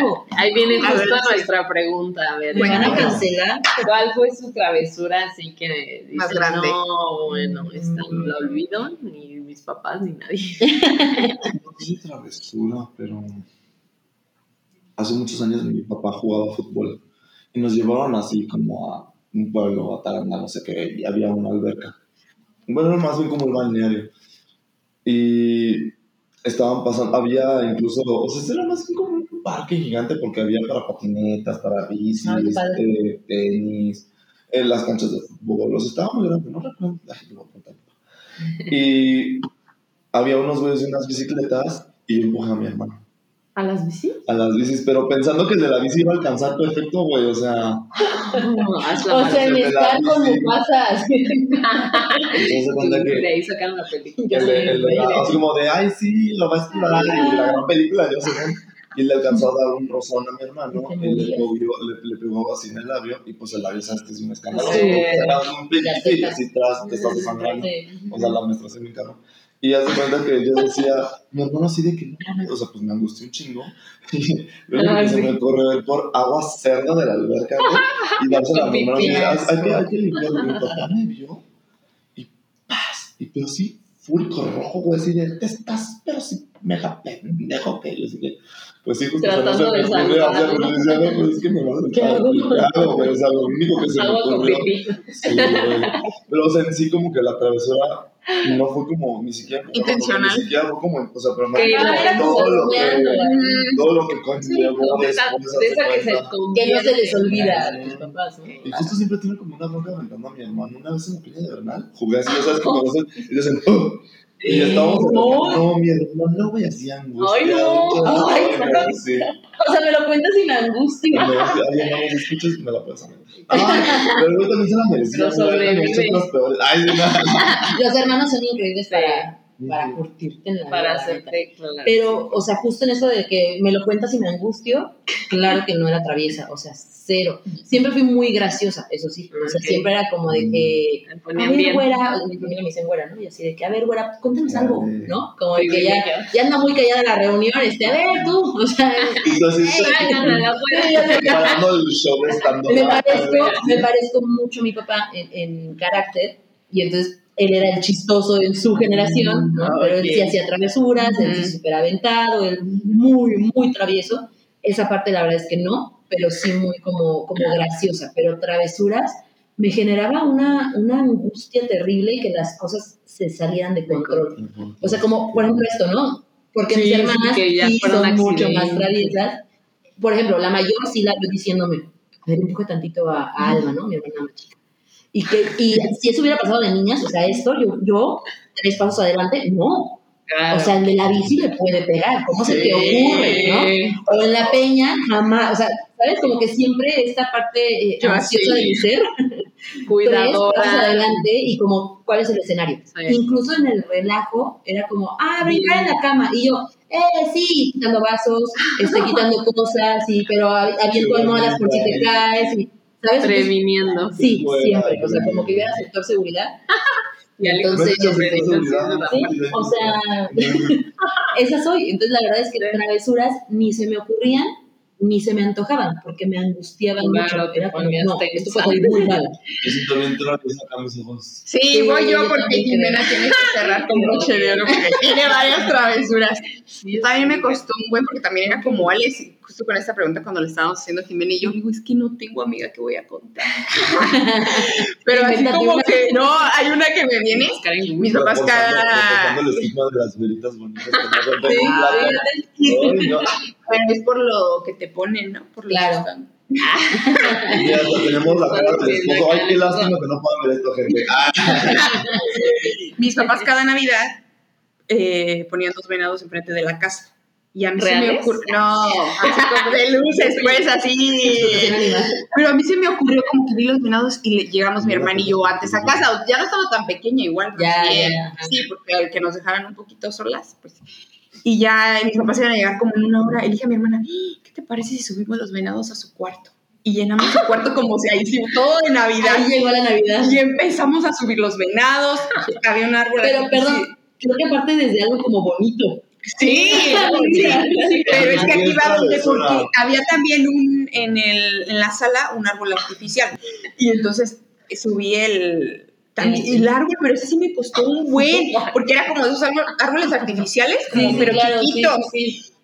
Oh, ahí viene justo nuestra pregunta. A ver, ¿Me van a cancelar? ¿Cuál fue su travesura así que dice, más grande? No, bueno, esta no la olvido, ni mis papás, ni nadie. No sé travesura, pero hace muchos años mi papá jugaba fútbol y nos llevaron así como a un pueblo, a Taranda, no sé qué, y había una alberca. Bueno, más bien como el balneario. Y estaban pasando, había incluso, o sea, era más como un parque gigante porque había para patinetas, para bicis, eh, tenis, eh, las canchas de fútbol, los estaba muy grande, no recuerdo, y había unos güeyes de unas bicicletas y yo empujé a mi hermano. ¿A las bicis? A las bicis, pero pensando que el de la bici iba a alcanzar tu efecto, güey, o sea. o sea, en estar como pasa. Entonces, cuenta que. De ahí sacaron la película. El así como de, ay, sí, lo va a explorar, y la gran película, yo sé, y le alcanzó a dar un rozón a mi hermano y le pegó, le, le pegó así en el labio y pues el labio sabes que es un escándalo. Sí. Era un piquito y así tras te estás desangrando. O sea, la menstruación en mi carro. Y ya se cuenta que yo decía, mi hermano así de que no, o sea, pues me angustió un chingo. Y luego que se me ocurrió ver por agua cerda de la alberca y darse la mano. Hay que, hay que limpiarlo. Mi papá me vio y paz. Y pero sí, fúrico rojo, güey, así de, te estás, pero sí, mega pendejo que yo así que. Pues sí, justo Tratando de salir. Pues es que me va a Claro, güey, o sea, lo único que se me ocurrió. Sí, güey. Pero, o sea, en sí, como que la travesura no fue como ni siquiera intencional ni siquiera fue como o sea pero no ah, todo, lo que, todo lo que conllevó de esa que se que no se les olvida. y justo siempre tiene como una bronca aventando a mi hermano. Una vez en la peña de Bernal jugué así ya sabes como y dicen y estábamos no, no mi hermano no güey así angustia ay no. ay, sí. O sea me lo cuentas sin angustia. Si alguien no me escuchas me la puedes Ah, pero luego también se la merecía. Ay, Los hermanos son increíbles para, para curtirte en la Para hacerte, Pero, o sea, justo en eso de que me lo cuentas y me angustio, claro que no era traviesa, o sea, cero. Siempre fui muy graciosa, eso sí. O sea, siempre era como de que, a ver, güera, mi familia me dice güera, ¿no? Y así de que, a ver, güera, cuéntanos algo, ¿no? Como de que ya, ya. anda muy callada la reunión, este, a ver, tú, o sea, entonces, el show me parezco, me parezco mucho a mi papá en, en carácter, y entonces él era el chistoso en su generación, ¿no? Pero él sí hacía travesuras, él sí súper aventado, él muy, muy travieso. Esa parte la verdad es que no, pero sí muy como, como graciosa, pero travesuras me generaba una, una angustia terrible y que las cosas se salieran de control. O sea, como por ejemplo esto, ¿no? Porque mis hermanas sí, son mucho más traviesas. Por ejemplo, la mayor sí la veo diciéndome, a ver, empuje tantito a, a Alma, ¿no? Mi hermana más chica. Y, que, y si eso hubiera pasado de niñas, o sea, esto, yo, yo tres pasos adelante, no. O sea, el de la bici le puede pegar, ¿cómo se te ocurre, no? O en la peña, jamás, o sea, ¿sabes? Como que siempre esta parte eh, ansiosa de mi ser, cuidadora. adelante y como, ¿cuál es el escenario? Incluso en el relajo, era como, ah, brincar en la cama, y yo, eh, sí, quitando vasos, este, quitando cosas, y, pero habiendo almohadas por si te caes, y, ¿sabes? Previniendo. Sí, siempre, o sea, como que hubiera sector seguridad. Y entonces, o sea, esa soy. Entonces, la verdad es que travesuras ni se me ocurrían ni se me antojaban porque me angustiaban mucho. Era como, no, esto fue muy mal. Sí, voy yo porque Jimena tiene que cerrar con broche de oro porque tiene varias travesuras. También me costó un buen porque también era como Alex, justo con esta pregunta cuando le estábamos haciendo a Jimena y yo digo, es que no tengo amiga que voy a contar. Pero así como que, no, hay una que me viene, mis papás cada... Pero es por lo que te ponen, ¿no? Por lo claro. Que y hasta tenemos la cara del esposo. Ay, qué lástima que no puedan ver esto, gente. Mis papás cada Navidad eh, ponían dos venados enfrente de la casa. Y a mí se me ocurrió. No, así como de luces, pues así. Pero a mí se me ocurrió como que vi los venados y llegamos mi hermana y yo antes a casa. Ya no estaba tan pequeña, igual. Ya, ya, Sí, porque que nos dejaran un poquito solas, pues. Y ya mis papás iban a llegar como en una hora. Y dije a mi hermana, ¿qué te parece si subimos los venados a su cuarto? Y llenamos su cuarto como si ahí todo de Navidad. Ahí llegó la Navidad. Y empezamos a subir los venados. Había un árbol. Pero, perdón, creo que aparte desde algo como bonito. Sí, sí, pero es que aquí va donde, porque había también un, en, el, en la sala un árbol artificial. Y entonces subí el, también, el árbol, pero ese sí me costó un buen, porque era como esos árboles artificiales, como, pero chiquitos.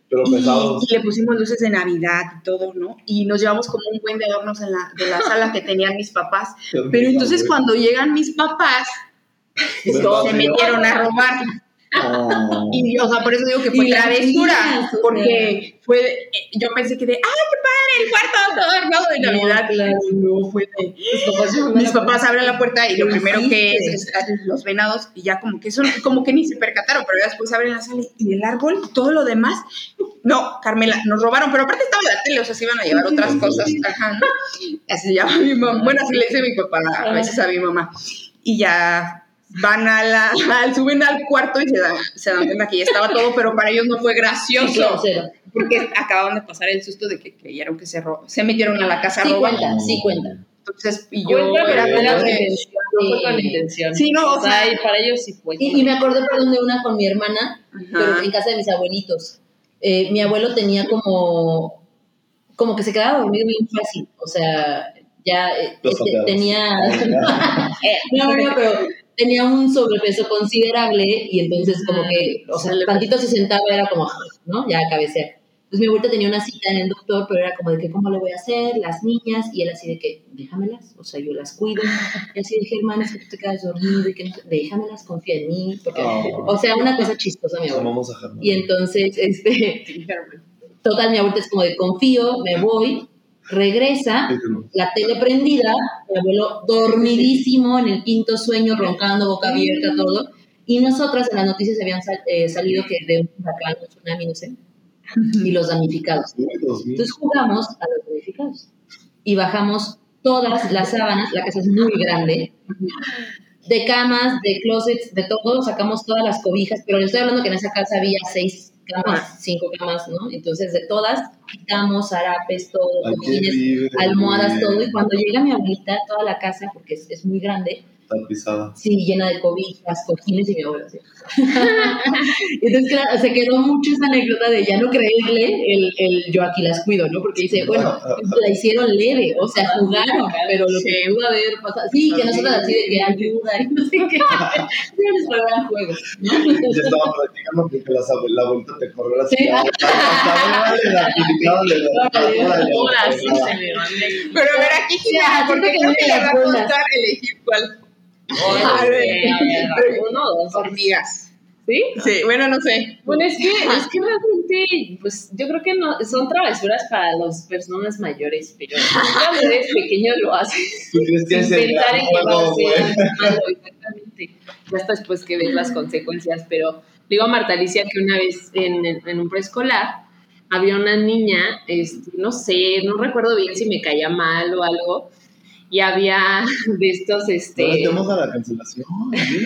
pero pesados. Y, le pusimos luces de Navidad y todo, ¿no? Y nos llevamos como un buen de adornos en la, de la sala que tenían mis papás. Pero entonces cuando llegan mis papás, se metieron a robar. Y, o sea, por eso digo que fue travesura, porque fue, yo pensé que de, ¡ay, qué padre! El cuarto todo armado de Navidad. No, fue de, mis papás, abren la puerta y lo primero que es, es, los venados y ya como que son, como que ni se percataron, pero ya después abren la sala y el árbol, todo lo demás. No, Carmela, nos robaron, pero aparte estaba la tele, o sea, se iban a llevar otras cosas. Ajá, ¿no? Así se llama mi mamá. Bueno, así le dice mi papá a veces a mi mamá. Y ya van a la, suben al cuarto y se dan, se dan cuenta que ya estaba todo, pero para ellos no fue gracioso. Porque acababan de pasar el susto de que creyeron que se, se metieron a la casa sí Cuenta, sí cuenta. Entonces, y yo era no fue con intención. Sí, no, o sea, y para ellos sí fue. Y, me acordé, perdón, de una con mi hermana, pero en casa de mis abuelitos. Eh, mi abuelo tenía como, como que se quedaba dormido bien fácil, o sea, ya este, tenía, no, no, pero tenía un sobrepeso considerable y entonces como que, o sea, tantito se sentaba era como, ¿no? Ya cabecea. Entonces mi abuelita tenía una cita en el doctor, pero era como de que, ¿cómo lo voy a hacer? Las niñas, y él así de que, déjamelas, o sea, yo las cuido. Y así dije, hermana, es que tú te quedas dormido y que no, déjamelas, confía en mí. Porque, oh. O sea, una cosa chistosa, mi abuela. Y entonces, este, total, mi abuelita es como de, confío, me voy, regresa, la tele prendida, mi abuelo dormidísimo en el quinto sueño, roncando, boca abierta, todo. Y nosotras en las noticias habían eh, salido que de un huracán, un tsunami, no sé, y los damnificados. Entonces jugamos a los damnificados y bajamos todas las sábanas, la casa es muy grande, de camas, de closets, de todo, sacamos todas las cobijas, pero le estoy hablando que en esa casa había seis camas, cinco camas, ¿no? Entonces, de todas, quitamos harapes, todo, cojines, almohadas, todo. Y cuando llega mi abuelita, toda la casa, porque es, es muy grande, pisada. Sí, llena de cobijas, cojines y mi abuela. ¿sí? Entonces, claro, se quedó mucho esa anécdota de ya no creerle el, el yo aquí las cuido, ¿no? Porque dice, bueno, la hicieron leve, o sea, jugaron, pero lo que pudo haber pasado, sí, que nosotros así de que ayuda y no sé qué, no les juegan juegos. ¿no? Yo estaba practicando porque la abuelita te corrió la ciudad. Pero a ver, aquí, porque creo que le va a costar elegir cuál uno. Hormigas. ¿Sí? Sí, bueno, no sé. Bueno, es que, es que realmente, pues yo creo que no, son travesuras para las personas mayores, pero cuando eres pequeño lo haces. ¿Tú que pensar en que va a ser malo, exactamente. Ya hasta después que ves las consecuencias, pero digo a Marta Alicia que una vez en, en un preescolar había una niña, este, no sé, no recuerdo bien si me caía mal o algo, y había de estos, este... Estamos a la cancelación. no sé,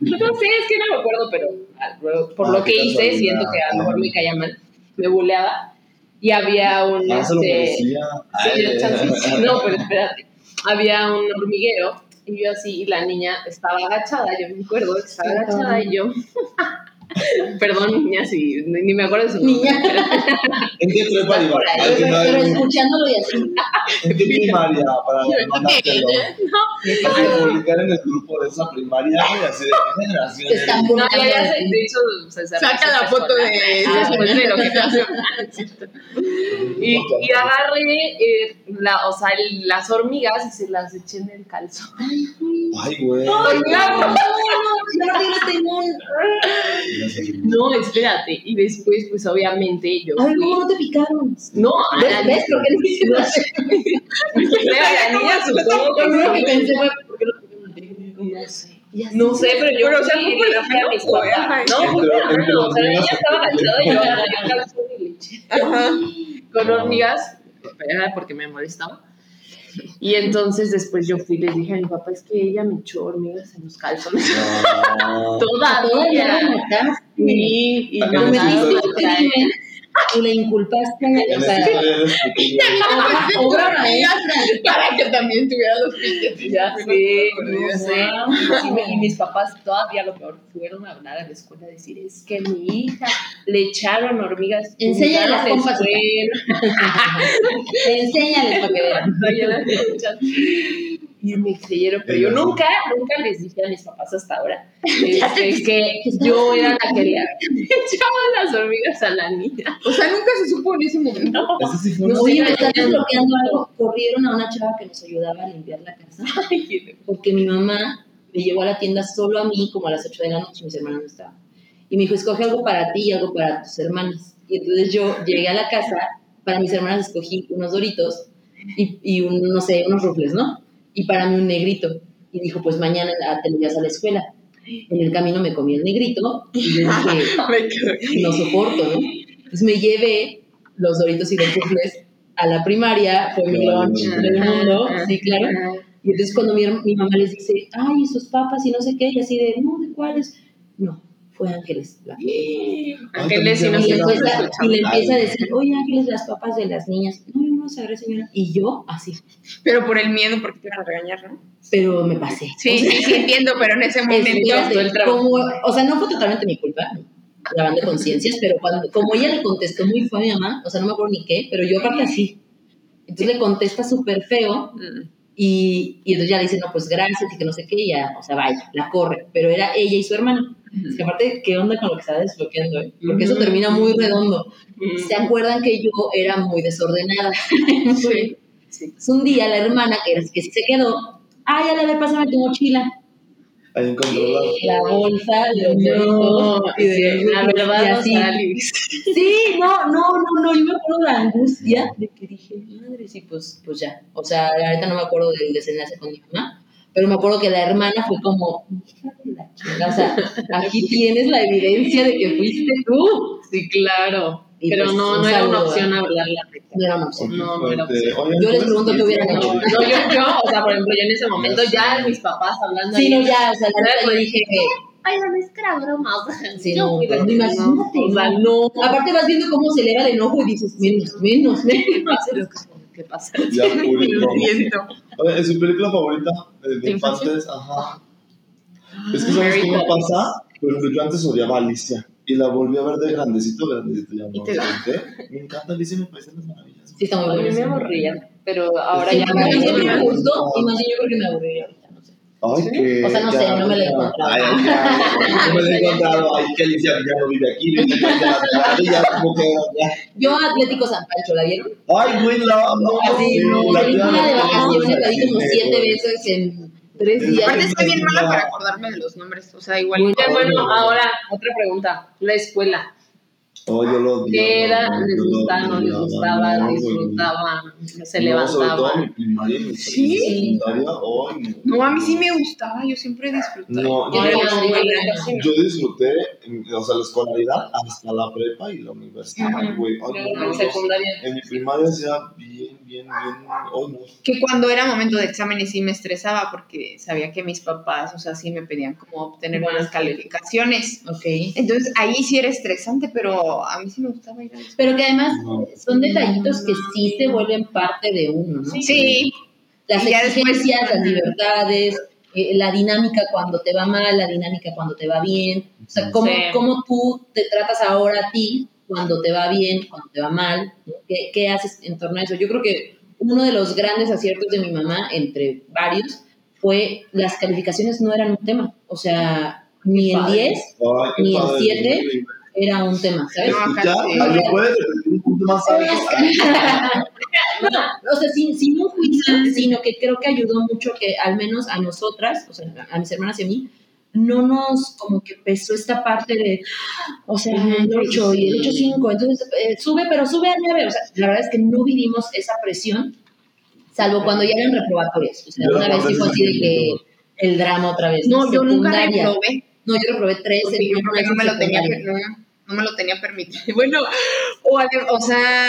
es que no me acuerdo, pero por lo ah, que hice, siento que a lo mejor me caía mal, me buleaba. Y había un... Ah, este, sí, no, pero espérate. Había un hormiguero y yo así, y la niña estaba agachada, yo me acuerdo que estaba agachada y yo... Perdón, niña, si ni me acuerdo de su Niña. ¿En qué iba? Pero escuchándolo y así. ¿En qué primaria? Para mandártelo. No. Para publicar en el grupo de esa primaria y así de qué generación. No, ya, ya se, de hecho, Saca la foto de ah, lo que hace. y, y agarré, eh, la, o sea, las hormigas y se las eché en el calzón. Ay, güey. No, no, no, no, no, no, espérate. Y después, pues obviamente yo. Ay, no, no te picaron. No, ¿ves? ¿Ves? ¿Por qué no sé. la niña supongo que no. que pensé fue, ¿por qué no No sé. No sé, pero yo. Pero, o sea, fue por la fea mis papás. No, fue por O sea, ella estaba agachada y yo agarré un calzón y leche. Ajá. Con hormigas, porque me molestaba. Y entonces después yo fui y les dije a mi papá, es que ella me echó hormigas en los calzones. No. Toda, todavía la mataste. Sí, y me y le inculpaste o sea, para que también tuviera los piques. Ya sé, no sé. Y mis papás todavía lo peor fueron a hablar a la escuela a decir, es que mi hija le echaron hormigas. Enséñale las pompas. Enséñale para que vean y me creyeron, pero yo nunca, nunca les dije a mis papás hasta ahora este, que yo era la que le echaba las hormigas a la niña. O sea, nunca se supo en ese momento. No, sí Oye, me están desbloqueando algo. Corrieron a una chava que nos ayudaba a limpiar la casa. porque mi mamá me llevó a la tienda solo a mí, como a las 8 de la noche, mis hermanos no estaban. Y me dijo, escoge algo para ti y algo para tus hermanas. Y entonces yo llegué a la casa, para mis hermanas escogí unos doritos y, y un, no sé, unos rufles, ¿no? Y para mí un negrito. Y dijo, pues mañana te lo llevas a la escuela. En el camino me comí el negrito y yo dije, no soporto, ¿no? Entonces me llevé los doritos y los rufles a la primaria, fue mi lunch del mundo, sí, claro. Y entonces cuando mi, mi, mamá les dice, ay, esos papas y no sé qué, y así de, no, ¿de cuáles? No, fue Ángeles. Ángeles y no empieza, y le empieza a decir, oye, Ángeles, las papas de las niñas. No, no, señora. Y yo, así. Pero por el miedo, porque te iban a regañar, ¿no? Pero me pasé. Sí, sí, sí, entiendo, pero en ese momento... el como, o sea, no fue totalmente mi culpa, de conciencias, pero cuando, como ella le contestó muy fue a mi mamá, o sea, no me acuerdo ni qué, pero yo aparte así. Entonces le contesta súper feo y, y, entonces ya le dice, no, pues gracias y que no sé qué, y ya, o sea, vaya, la corre. Pero era ella y su hermana. Es que aparte, ¿qué onda con lo que está desbloqueando? Eh? Porque eso termina muy redondo. ¿Se acuerdan que yo era muy desordenada? sí. sí. un día la hermana, que, era, que se quedó, ay, ya le pásame tu mochila. Ahí encontró la, la bolsa de no, y de la verdad así. Sí, no, no, no, no, yo me acuerdo de la angustia de que dije, madre, sí, pues, pues ya. O sea, ahorita no me acuerdo del desenlace con mi mamá, pero me acuerdo que la hermana fue como, hija de la chica, o sea, aquí tienes la evidencia de que fuiste tú. Sí, claro. Y pero pues, no, no era una opción hablar la No era una opción. No, no era opción. Yo les pregunto qué hubieran hecho. No, yo, yo, o sea, por ejemplo, yo en ese momento ya mis papás hablando. Sí, no, ya, o sea, la verdad dije que. Ay, no, es que era broma. Sí, no, pero imagínate. O sea, no. Aparte vas viendo cómo se eleva de enojo y dices, menos, menos, menos. ¿Qué pasa? Ya, público. ¿Es su película favorita de infantes? Ajá. Es que ¿sabes me pasa? Por ejemplo, yo antes odiaba a Alicia. Y la volví a ver de grandecito, grandecito ya. ¿Y te Me encanta Alicia, me parecen las maravillas. Sí, está muy mí me aburría, pero ahora ya me, gustó. Y más bien yo creo que me no sé. Ay, que. O sea, no sé, no me la he encontrado. Ay, ay, no me la he encontrado. Ay, que Alicia ya no vive aquí, vive aquí, ya como que. Yo, Atlético San Pancho, ¿la vieron? Ay, güey, la. No, Así, no. Película de vacaciones, la vi como siete veces en tres días. Aparte estoy bien mala para acordarme de los nombres, o sea, igual. Muy bueno, ahora, otra pregunta. La escuela. Oh, yo lo odiaba. ¿Qué era? ¿Les gustaba, no les gustaba? no, ¿Disfrutaban? ¿Se no, levantaban? Sobre todo mi primaria y mi ¿Sí? secundaria. No. No, a mí sí me gustaba, yo siempre disfruté. No, Yo no, era no, muy yo disfruté, o sea, la escolaridad hasta la prepa y la universidad, güey. En secundaria. En mi primaria hacía bien, bien, bien. Oh, no. Que cuando era momento de exámenes sí me estresaba porque sabía que mis papás, o sea, sí me pedían como obtener buenas calificaciones. Ok. Entonces ahí sí era estresante, pero a mí sí me gustaba ir a la escuela. Pero que además son detallitos que sí se vuelven parte de uno, ¿no? Sí, Las después- exigencias, las libertades, eh, la dinámica cuando te va mal, la dinámica cuando te va bien. O sea, cómo, Sí. cómo tú te tratas ahora a ti cuando te va bien, cuando te va mal. ¿Qué, ¿Qué haces en torno a eso? Yo creo que uno de los grandes aciertos de mi mamá, entre varios, fue las calificaciones no eran un tema. O sea, ni el padre. 10 Ay, qué Ni el padre, siete. güey. Era un tema, ¿sabes? ¿Ya? ¿Lo puedes repetir un punto más alto? No, o sea, sin, sin un juicio, sino que creo que ayudó mucho que al menos a nosotras, o sea, a mis hermanas y a mí, no nos como que pesó esta parte de, o sea, el 8 y el 8-5, entonces eh, sube, pero sube a 9, o sea, la verdad es que no vivimos esa presión, salvo cuando ya eran reprobatorias, o sea, Yo una vez sí fue así de que el drama otra vez. no, yo nunca reprobé. No, yo reprobé 3 Porque yo creo que no me lo tenía que, no, no me lo tenía permitido. Bueno, o, o sea,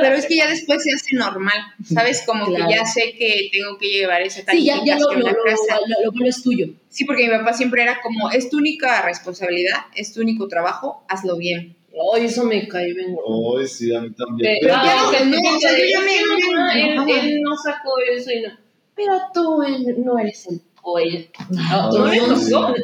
pero es que ya después se hace normal, ¿sabes? Como Claro. que ya sé que tengo que llevar esa Sí, ya, ya lo, calificación lo, casa. lo, lo vuelves tuyo. Sí, porque mi papá siempre era como, es tu única responsabilidad, es tu único trabajo, hazlo bien. Ay, eso me cae bien. Ay, sí, a mí también. Pero, ya ah, no, que no, tú o sea, yo dices, ya me- "Sí, me- no, me él, enojaba". él no sacó eso y no. Pero tú él, no eres el o ella. No, ¿No le no,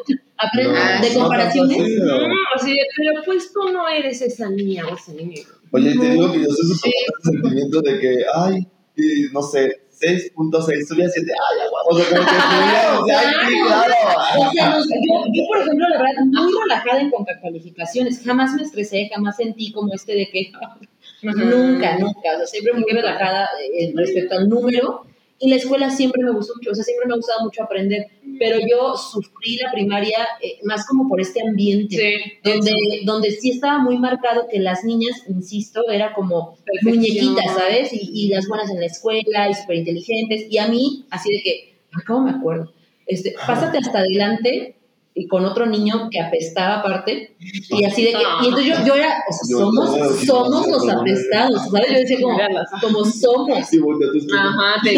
Ah, de comparaciones. no, así de, pero pues tú no eres esa niña o ese niño. Oye, te digo que yo soy súper sentimiento de que, ay, y, no sé, 6.6, subí a 7, ay, agua. O sea, como que subía, o sea, ay, claro. O sea, no, yo, yo, por ejemplo, la verdad, muy relajada en cuanto a calificaciones. Jamás me estresé, jamás sentí como este de que nunca, nunca. O sea, siempre muy relajada eh, respecto al número. Y la escuela siempre me gustó mucho, o sea, siempre me ha gustado mucho aprender, pero yo sufrí la primaria eh, más como por este ambiente, donde, donde sí estaba muy marcado que las niñas, insisto, era como muñequitas, ¿sabes? Y, y las buenas en la escuela y súper inteligentes, y a mí, así de que, ¿cómo me acuerdo? Este, pásate hasta adelante y con otro niño que apestaba aparte, y así de que, y entonces yo, yo era, o sea, somos, somos los apestados, ¿sabes? Yo decía como, como somos. Ajá, te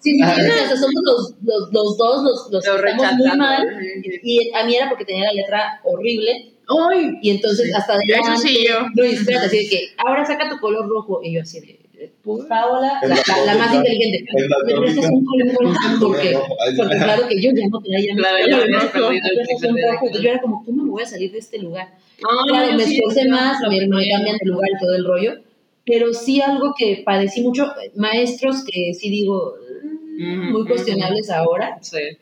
Sí, o sea, somos los, los, los dos, los, los, que estamos muy mal, y a mí era porque tenía la letra horrible, ¡Ay! Y entonces hasta adelante. Eso sí yo. No, y espérate, así de que ahora saca tu color rojo. Y yo así de, Paola, la, la, la, más inteligente. Pero ese es un color porque, porque claro que yo ya no tenía claro, ya Entonces yo era como, ¿cómo me voy a salir de este lugar? claro, me esforcé más, me, me cambian de lugar y todo el rollo. Pero sí algo que padecí mucho, maestros que sí digo, muy cuestionables ahora,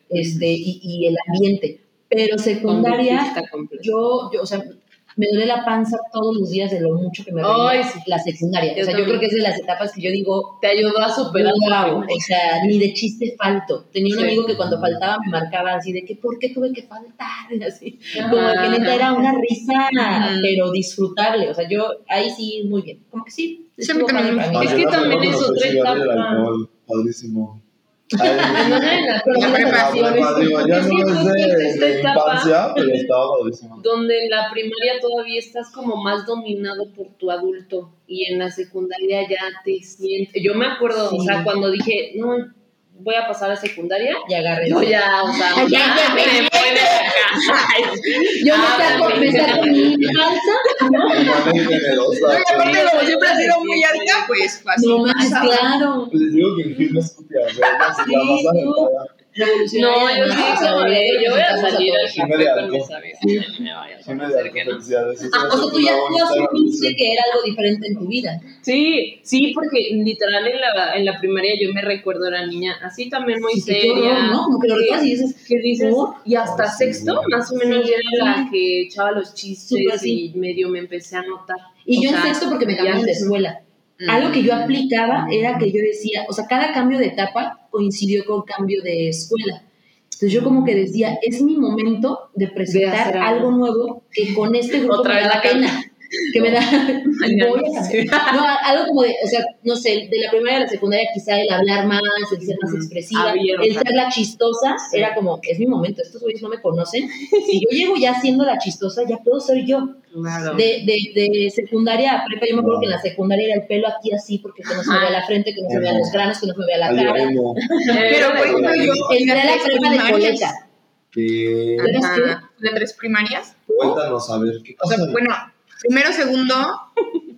este, y, y el ambiente. Pero secundaria, yo, yo, o sea, me duele la panza todos los días de lo mucho que me duele la secundaria. o sea, yo creo que es de las etapas que yo digo... Te ayudó a superar. o sea, ni de chiste falto. Tenía un amigo que cuando faltaba me marcaba así de que, ¿por qué tuve que faltar? Así, como que neta era una risa, pero disfrutable. O sea, yo ahí sí, muy bien. Como que sí. Es que también es otra etapa. Padrísimo de. Donde en la primaria todavía estás como más dominado por tu adulto y en la secundaria ya te sientes. Yo me acuerdo, o sea, cuando dije, no, voy a pasar a secundaria y agarré. Yo ya, o sea, ya, ya me puede Yo me saco, me saco mi falsa. ¿no? Oye, aparte, como siempre ha sido muy alta, pues fácil. No más, claro. Les digo que en fin no es estúpida, ¿verdad? No, yo sí como yo voy a salir al café con mis amigos. Me vaya a hacer Ah, o sea, tú ya tú asumiste que era algo diferente en tu vida. Sí, sí, porque literal en la, en la primaria yo me recuerdo era niña así también muy seria. ¿no? Como que lo digas y dices, ¿qué dices? Y hasta sexto, más o menos, era la que echaba los chistes y medio me empecé a notar. Y yo en sexto porque me cambiaron de escuela. Algo que yo aplicaba era que yo decía, o sea, cada cambio de etapa coincidió con cambio de escuela. Entonces yo como que decía, es mi momento de presentar algo. nuevo que con este grupo me da la pena que me da voy a no, algo como de, o sea, no sé, de la primaria a la secundaria quizá el hablar más, el ser más expresiva, el ser la chistosa, era como, es mi momento, estos güeyes no me conocen, si yo llego ya siendo la chistosa, ya puedo ser yo. De, de, de, secundaria a prepa, yo me acuerdo que en la secundaria era el pelo aquí así, porque que no se me vea la frente, que no se me vean los granos, que no se me vea la cara. Pero por ejemplo, yo en la prepa de colega. ¿De tres primarias? Cuéntanos, a ver, ¿qué pasa? O sea, bueno, Primero, segundo,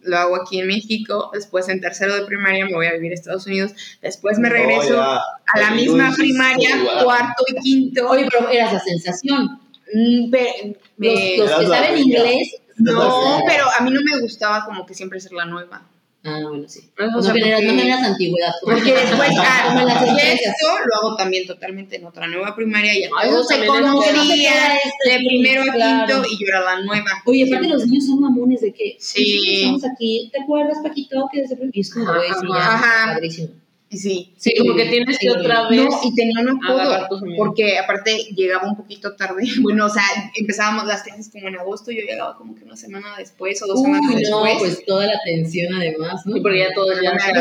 lo hago aquí en México, después en tercero de primaria me voy a vivir a Estados Unidos, después me regreso a la misma primaria, cuarto y quinto. Oye, pero eras la sensación. Mm, pero, los, los que saben inglés. No, pero a mí no me gustaba como que siempre ser la nueva. Ah, bueno, sí. No, generas, no generas antigüedad. Porque después, ah, esto lo hago también totalmente en otra nueva primaria y todos se conocían de primero a quinto y yo era la nueva. Oye, aparte los niños son mamones de que sí. estamos aquí, ¿te acuerdas, Paquito? Que desde y es como, güey, sí, ya, padrísimo. Sí, sí, como que tienes que otra vez. No, y tenía un apodo, porque aparte llegaba un poquito tarde. Bueno, o sea, empezábamos las clases como en agosto, yo llegaba como que una semana después o dos semanas después. No, pues toda la atención además, ¿no? Sí, porque ya todo ya se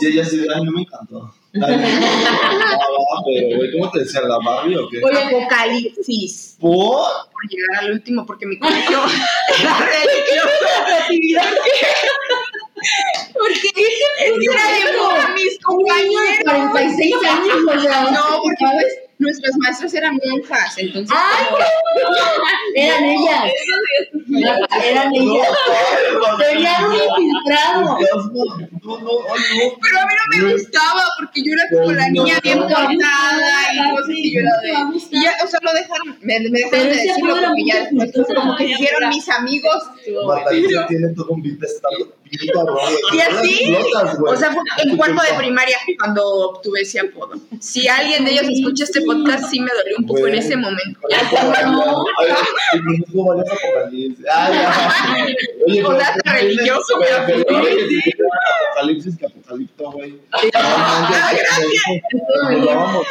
Y ella sí, ay, no me encantó. pero, güey, ¿cómo te decía? ¿La Barbie o qué? Oye, Apocalipsis. ¿Por? Por llegar al último, porque mi colegio era religioso. Porque era de mis compañeros. 46 años, No, porque pues nuestras maestras eran monjas, entonces. ¡Ay! Eran ellas. Eran ellas. Tenían un infiltrado. Pero a mí no me gustaba porque yo era como la niña bien portada y cosas y yo era de. Y ya, o sea, lo dejaron, me, me dejaron de decirlo porque ya después como que hicieron mis amigos. Marta tiene todo un beat y así, o sea, en cuarto de primaria cuando obtuve ese apodo. Si alguien de ellos escucha este podcast, sí me dolió un poco en ese momento. Oye, religioso, Apocalipsis que apocalipto. bueno, güey. Nos dábamos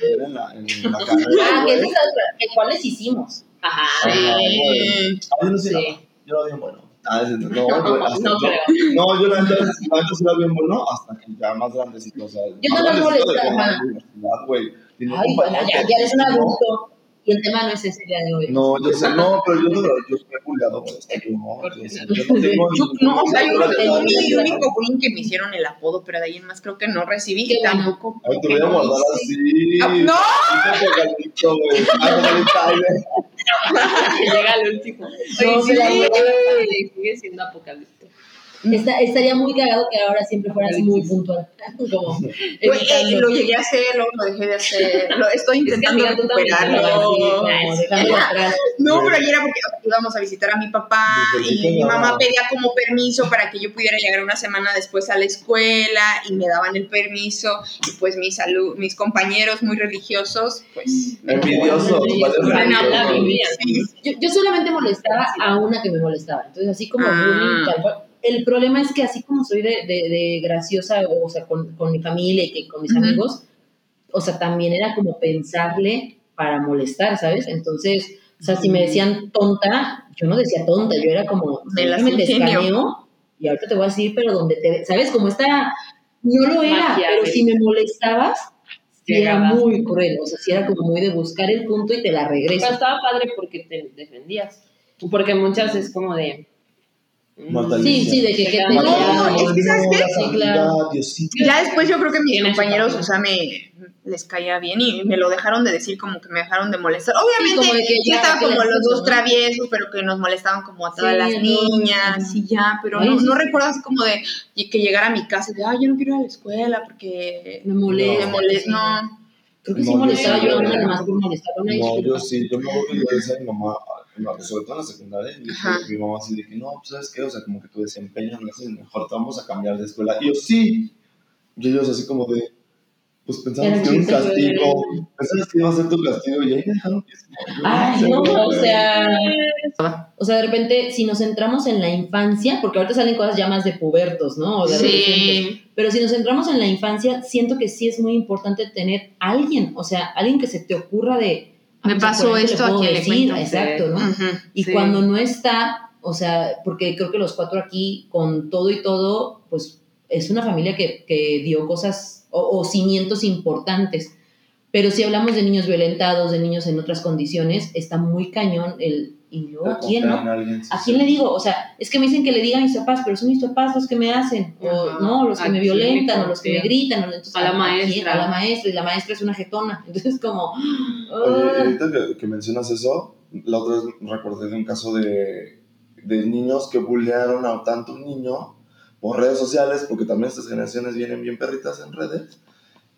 en la, en la carrera. Ah, que esa güey. es otra. que ¿Cuáles hicimos? Ajá. Yo no sé, Sí. yo era bien bueno. Ah, es- no, hasta no yo-. No, yo la sí bueno hasta que ya más grandecito, o sea, Yo no me molestaba. güey. Ay, ya, ya eres un adulto. Y el tema no es ese día de hoy. No, yo sé, no, pero yo, no, yo estoy bulleado por esto. Yo no, yo, no tengo. Yo, no, o sea, yo creo que El- único bullying que me hicieron el apodo, pero de ahí en más creo que no recibí y tampoco. Ay, te voy a no guardar así. Ah, ¡No! Que llega el último. No, Oye, sí, sigue siendo apocalipto. Está- estaría muy cagado que ahora siempre fueras muy puntual. Como eh, lo llegué a hacer, luego lo dejé de hacer. Lo estoy Es que, intentando tú también recuperarlo. No, pero ayer era porque íbamos a visitar a mi papá y que mi mamá pedía como permiso para que yo pudiera llegar una semana después a la escuela y me daban el permiso y pues mis alu- mis compañeros muy religiosos pues Envidiosos. Yo, yo solamente molestaba a una que me molestaba. Entonces, así como Ah. bullying, tal. El problema es que así como soy de, de- de graciosa, o sea, con, con mi familia y que con mis amigos, o sea, también era como pensarle para molestar, ¿sabes? Entonces, o sea, si me decían tonta, yo no decía tonta, yo era como, Me las te escaneo y ahorita te voy a decir, pero donde te, ¿sabes? Como esta, no lo era, Magia, pero si me molestabas, sí era muy cruel, o sea, sí era como muy de buscar el punto y te la regreso. Pero estaba padre porque te defendías. Porque muchas es como de. Sí, sí, de que, que te No, es que, ¿sabes qué? Sí, claro. Ya después yo creo que mis compañeros, o sea, me les caía bien y me lo dejaron de decir como que me dejaron de molestar. Sí, Obviamente como de que ya, estaban ¿qué como los dos traviesos, pero que nos molestaban como a todas Sí, las niñas no. y ya, pero no, no recuerdo así como de que llegara a mi casa y de, ay, yo no quiero ir a la escuela porque Me molesta. me molesta, no. Creo que No, yo molestaba sí, yo por molestar. Una No, yo sí, yo me acuerdo que yo decía a mi mamá, sobre todo en la secundaria, y mi mamá así de que, no, pues, ¿sabes qué? O sea, como que tu desempeño no es mejor, te vamos a cambiar de escuela. Y yo, sí. Y ellos así como de, pues pensamos que era un castigo, pensabas que iba a ser tu castigo, y ahí dejaron que se Ay, no, o sea. O sea, de repente, si nos centramos en la infancia, porque ahorita salen cosas ya más de pubertos, ¿no? O de adolescentes. Pero si nos centramos en la infancia, siento que sí es muy importante tener alguien, o sea, alguien que se te ocurra de. Me ah, sea, pasó esto, ¿a le decir, cuento? Exacto, ¿no? Y Sí. cuando no está, o sea, porque creo que los cuatro aquí, con todo y todo, pues es una familia que, que dio cosas o, o cimientos importantes. Pero si hablamos de niños violentados, de niños en otras condiciones, está muy cañón el... ¿Y luego a quién, no? ¿A quién le digo? O sea, es que me dicen que le diga a mis papás, pero son mis papás los que me hacen, o Ajá. no, los que ¿A me violentan, o los que me gritan, o entonces, A la maestra. A la maestra, y la maestra es una jetona. Entonces, como. Oye, ah. ahorita que, que mencionas eso, la otra vez recordé de un caso de, de niños que bullearon a tanto un niño por redes sociales, porque también estas generaciones vienen bien perritas en redes,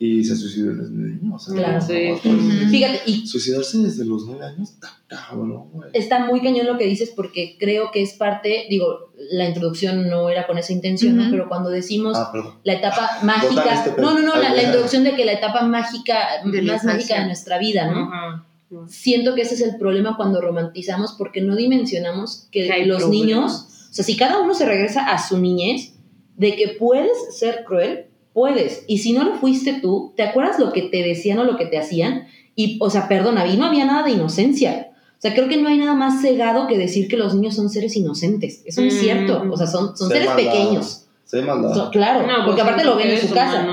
y se suicidó desde niño. O sea, Claro. no, Sí. pues. Fíjate, y Suicidarse desde los nueve años, está cabrón, güey. está muy cañón lo que dices porque creo que es parte, digo, la introducción no era con esa intención, ¿no? Ujú. pero cuando decimos Ah, la etapa mágica, este no, no, no, la, la introducción de que la etapa mágica, De más mágica de nuestra vida, ¿no? Siento que ese es el problema cuando romantizamos porque no dimensionamos que, los problemas. niños, o sea, si cada uno se regresa a su niñez, de que puedes ser cruel, puedes. Y si no lo fuiste tú, ¿te acuerdas lo que te decían o lo que te hacían? Y, o sea, perdona, y no había nada de inocencia. O sea, creo que no hay nada más cegado que decir que los niños son seres inocentes. Eso no es Mm. cierto. O sea, son, son Se seres maldad. pequeños. Se. Son- claro, No, porque pues, aparte lo ven en su casa.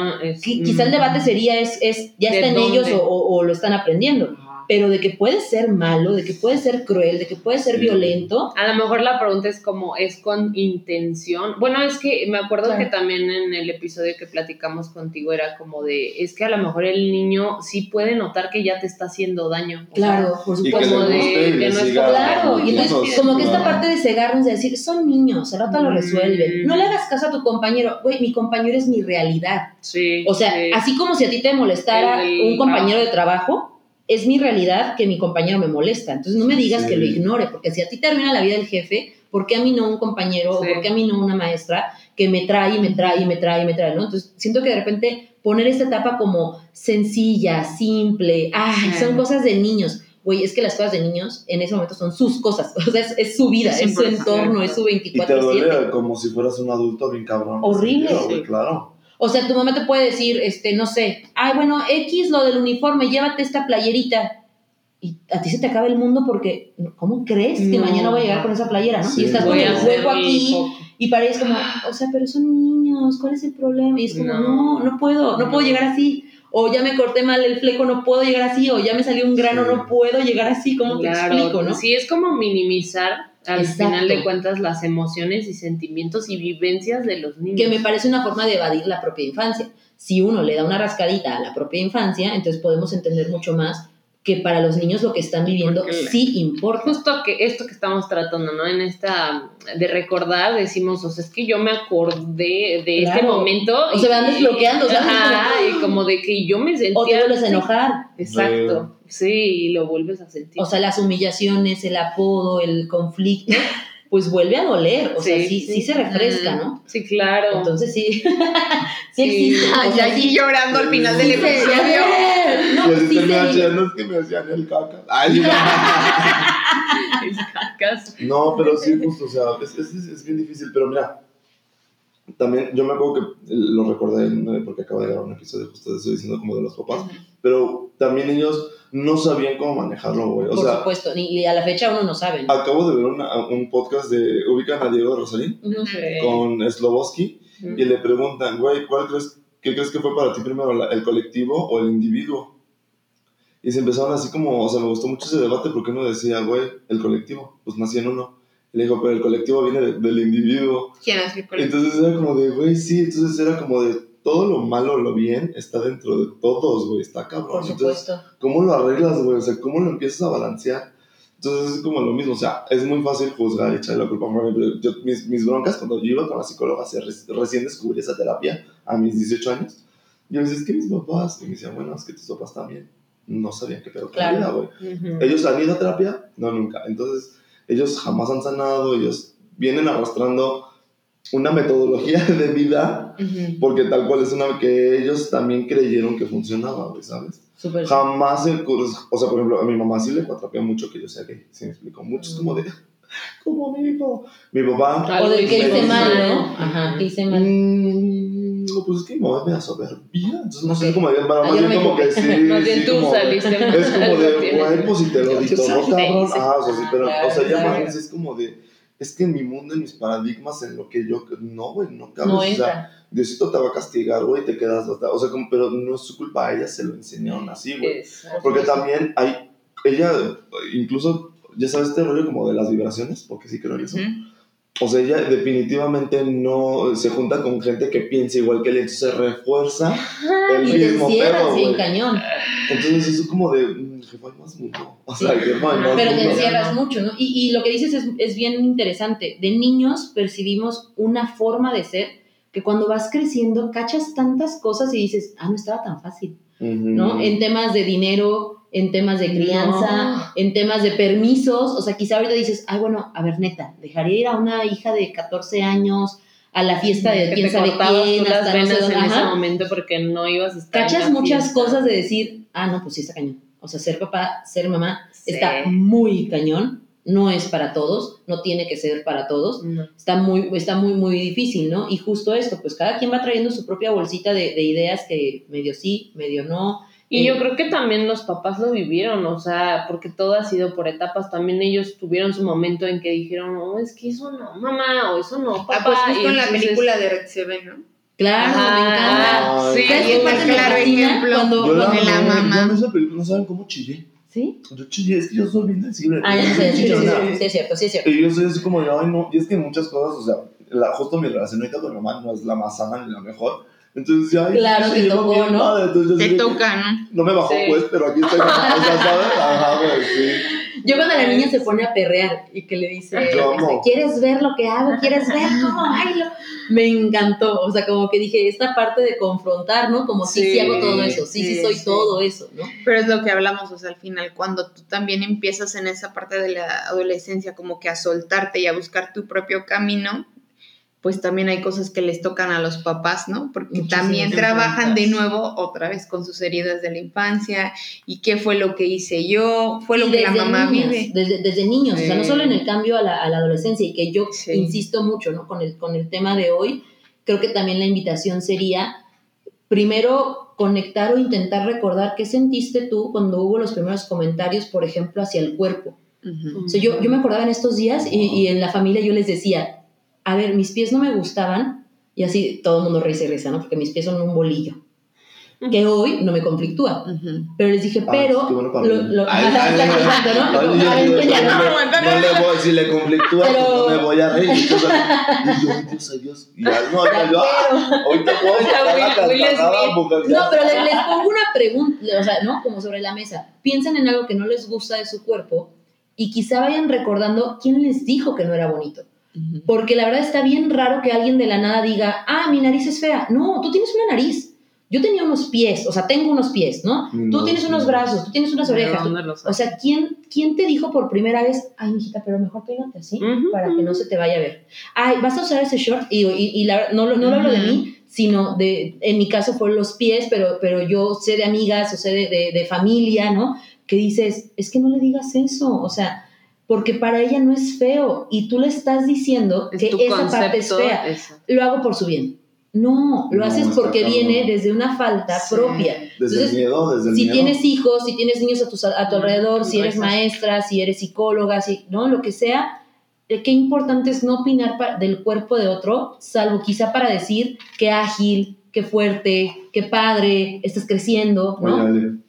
Quizá el debate sería, es, es ya ¿De está en ellos o, o- o lo están aprendiendo. Pero de que puede ser malo, de que puede ser cruel, de que puede ser Sí. violento. A lo mejor la pregunta es como, ¿es con intención? Bueno, es que me acuerdo Claro. que también en el episodio que platicamos contigo era como de, es que a lo mejor el niño sí puede notar que ya te está haciendo daño. O Claro, por Y que supuesto. como le de- y que no es Claro, y entonces como que esta parte de cegarnos, de decir, son niños, al rato lo resuelven. No le hagas caso a tu compañero. Güey, mi compañero es mi realidad. Sí. O sea, sí. así como si a ti te molestara El un compañero de trabajo, es mi realidad que mi compañero me molesta. Entonces no me digas Sí. que lo ignore, porque si a ti termina la vida del jefe, ¿por qué a mí no un compañero Sí. o por qué a mí no una maestra que me trae y me trae y me trae y me trae, ¿no? Entonces siento que de repente poner esta etapa como sencilla, simple, ay, Sí. son cosas de niños. Güey, es que las cosas de niños en ese momento son sus cosas, o sea, es, es su vida, Es es su entorno, es su Y te 24-7. duele como si fueras un adulto bien cabrón. Horrible. Claro. O sea, tu mamá te puede decir, este, no sé, ay, bueno, X lo del uniforme, llévate esta playerita. Y a ti se te acaba el mundo porque, ¿cómo crees que mañana voy a llegar con esa playera, no? y estás con el juego aquí y parece como, o sea, pero son niños, ¿cuál es el problema? Y es como, no, no, puedo, no, puedo llegar así. O ya me corté mal el fleco, no puedo llegar así. O ya me salió un grano, no puedo llegar así. ¿Cómo te explico, no? Sí, es como minimizar al final de cuentas las emociones y sentimientos y vivencias de los niños. Que me parece una forma de evadir la propia infancia. Si uno le da una rascadita a la propia infancia, entonces podemos entender mucho más que para los niños lo que están viviendo sí importa. Justo que esto que estamos tratando, ¿no? En esta de recordar, decimos, o sea, es que yo me acordé de este momento. O se van desbloqueando, ¿sabes? Ajá, y como de que yo me sentía. O te vuelves a enojar. Exacto. Sí, y lo vuelves a sentir. O sea, las humillaciones, el apodo, el conflicto. pues vuelve a doler, o sea, sí, sí, se refresca, ¿no? Sí, claro. Entonces sí, sí existe. y allí llorando al final del episodio. No, y sí me es que me hacían el caca. Ay, cacas. No, pero sí, justo, o sea, es, es, es bien difícil, pero mira, también yo me acuerdo que lo recordé porque acaba de grabar un episodio justo de eso diciendo como de los papás, pero también ellos no sabían cómo manejarlo, güey. Por supuesto, ni, a la fecha uno no sabe. Acabo de ver un podcast de Ubican a Diego de Rosalín con Sloboski y le preguntan, güey, ¿cuál crees, qué crees que fue para ti primero, el colectivo o el individuo? Y se empezaron así como, o sea, me gustó mucho ese debate porque uno decía, güey, el colectivo, pues nací en uno le dijo, pero el colectivo viene del individuo. ¿Quién es el colectivo? Entonces era como de, güey, sí, entonces era como de, todo lo malo lo bien está dentro de todos, güey, está cabrón. Por supuesto. Entonces, ¿Cómo lo arreglas, güey? O sea, ¿cómo lo empiezas a balancear? Entonces es como lo mismo, o sea, es muy fácil juzgar y echarle la culpa. Por ejemplo, yo, mis, mis, broncas, cuando yo iba con la psicóloga, recién descubrí esa terapia a mis 18 años, yo les decía, es que mis papás, y me decían, bueno, es que tus papás también no sabían qué pedo claro. güey. Ellos han ido a terapia, no, nunca. Entonces, ellos jamás han sanado, ellos vienen arrastrando una metodología de vida, porque tal cual es una que ellos también creyeron que funcionaba, ¿sabes? Jamás, o sea, por ejemplo, a mi mamá sí le cuatrapea mucho que yo sea gay, ¿sí me explico? Mucho es como de, como mi hijo, mi papá. O de que hice mal, ¿no? Ajá, que hice mal. Mm, no, pues es que mi mamá me da soberbia, entonces no sé cómo de, más bien como que sí. Más bien tú saliste. Es como de, güey, pues si te lo dito, ¿no, cabrón? Ah, o sea, sí, pero, o sea, ya más es como de es que en mi mundo, en mis paradigmas, en lo que yo. No, güey, no cabe. No o sea, Diosito te va a castigar, güey, te quedas. O sea, como, pero no es su culpa, a ella se lo enseñaron así, güey. Porque también hay. Ella, incluso, ya sabes este rollo como de las vibraciones, porque sí creo en eso. O sea, ella definitivamente no se junta con gente que piensa igual que él, entonces se refuerza el y mismo pedo, güey. cañón. Entonces eso es como de, mm, jefa, hay más mundo. O sea, hay más Pero te encierras mucho, ¿no? Y, y, lo que dices es, es bien interesante. De niños percibimos una forma de ser que cuando vas creciendo cachas tantas cosas y dices, ah, no estaba tan fácil, ¿no? En temas de dinero, en temas de crianza, en temas de permisos. O sea, quizá ahorita dices, ay, bueno, a ver, neta, dejaría ir a una hija de 14 años a la fiesta de quién sabe quién, hasta no sé en ese momento porque no ibas a estar. Cachas muchas cosas de decir, ah, no, pues sí está cañón. O sea, ser papá, ser mamá está muy cañón. No es para todos, no tiene que ser para todos. Está, muy, está muy, muy difícil, ¿no? Y justo esto, pues cada quien va trayendo su propia bolsita de, de ideas que medio sí, medio no y yo creo que también los papás lo vivieron, o sea, porque todo ha sido por etapas. También ellos tuvieron su momento en que dijeron, no, es que eso no, mamá, o eso no, papá. Ah, pues justo en la película de Red Seven, ¿no? Claro, me encanta. sí, es un claro ejemplo cuando, la, cuando la mamá. Esa película no saben cómo chillé. ¿Sí? Yo chillé, es que yo soy bien sensible. Ah, ya sé, sí, sí, sí, es cierto, sí es cierto. Y yo soy así como de, ay, no, y es que muchas cosas, o sea, la, justo mi relación ahorita con mi mamá no es la más sana ni la mejor entonces ya. Claro, te tocó, ¿no? te toca, ¿no? No me bajó, pues, pero aquí estoy. o sea, ¿sabes? Ajá, pues, sí. Yo cuando la niña se pone a perrear y que le dice, ¿quieres ver lo que hago? ¿Quieres ver cómo bailo? Me encantó, o sea, como que dije, esta parte de confrontar, ¿no? Como sí, sí, hago todo eso, sí, sí, soy todo eso, ¿no? Pero es lo que hablamos, o sea, al final, cuando tú también empiezas en esa parte de la adolescencia como que a soltarte y a buscar tu propio camino, pues también hay cosas que les tocan a los papás, ¿no? Porque también trabajan de nuevo otra vez con sus heridas de la infancia y qué fue lo que hice yo, fue lo que la mamá vive. Desde, desde niños, o sea, no solo en el cambio a la, a la adolescencia y que yo insisto mucho, ¿no? Con el, con el tema de hoy, creo que también la invitación sería primero conectar o intentar recordar qué sentiste tú cuando hubo los primeros comentarios, por ejemplo, hacia el cuerpo. o sea, yo, yo me acordaba en estos días y, y, en la familia yo les decía, a ver, mis pies no me gustaban, y así todo el mundo risa y risa, ¿no? Porque mis pies son un bolillo que hoy no me conflictúa. Pero les dije, pero... no, le voy a decir, le conflictúa, pues no me voy a reír. Y yo, Dios, Dios. Y ya, no, yo, ahorita puedo No, pero les, les pongo una pregunta, o sea, ¿no? Como sobre la mesa. Piensen en algo que no les gusta de su cuerpo y quizá vayan recordando quién les dijo que no era bonito. Porque la verdad está bien raro que alguien de la nada diga, ah, mi nariz es fea. No, tú tienes una nariz yo tenía unos pies, o sea, tengo unos pies, ¿no? tú tienes unos brazos, tú tienes unas orejas. o sea, ¿quién, ¿quién te dijo por primera vez, ay, mijita, pero mejor pégate así para que no se te vaya a ver? Ay, vas a usar ese short y, y, la, no, no lo hablo de mí, sino de, en mi caso fueron los pies, pero, pero yo sé de amigas o sé de, de, familia, ¿no? Que dices, es que no le digas eso, o sea, porque para ella no es feo y tú le estás diciendo que esa parte es fea. Lo hago por su bien. No, lo haces porque viene desde una falta propia. Desde el miedo, desde el si tienes hijos, si tienes niños a tu, a tu alrededor, si eres maestra, si eres psicóloga, si, ¿no? Lo que sea, eh, qué importante es no opinar del cuerpo de otro, salvo quizá para decir qué ágil, qué fuerte, qué padre, estás creciendo, ¿no?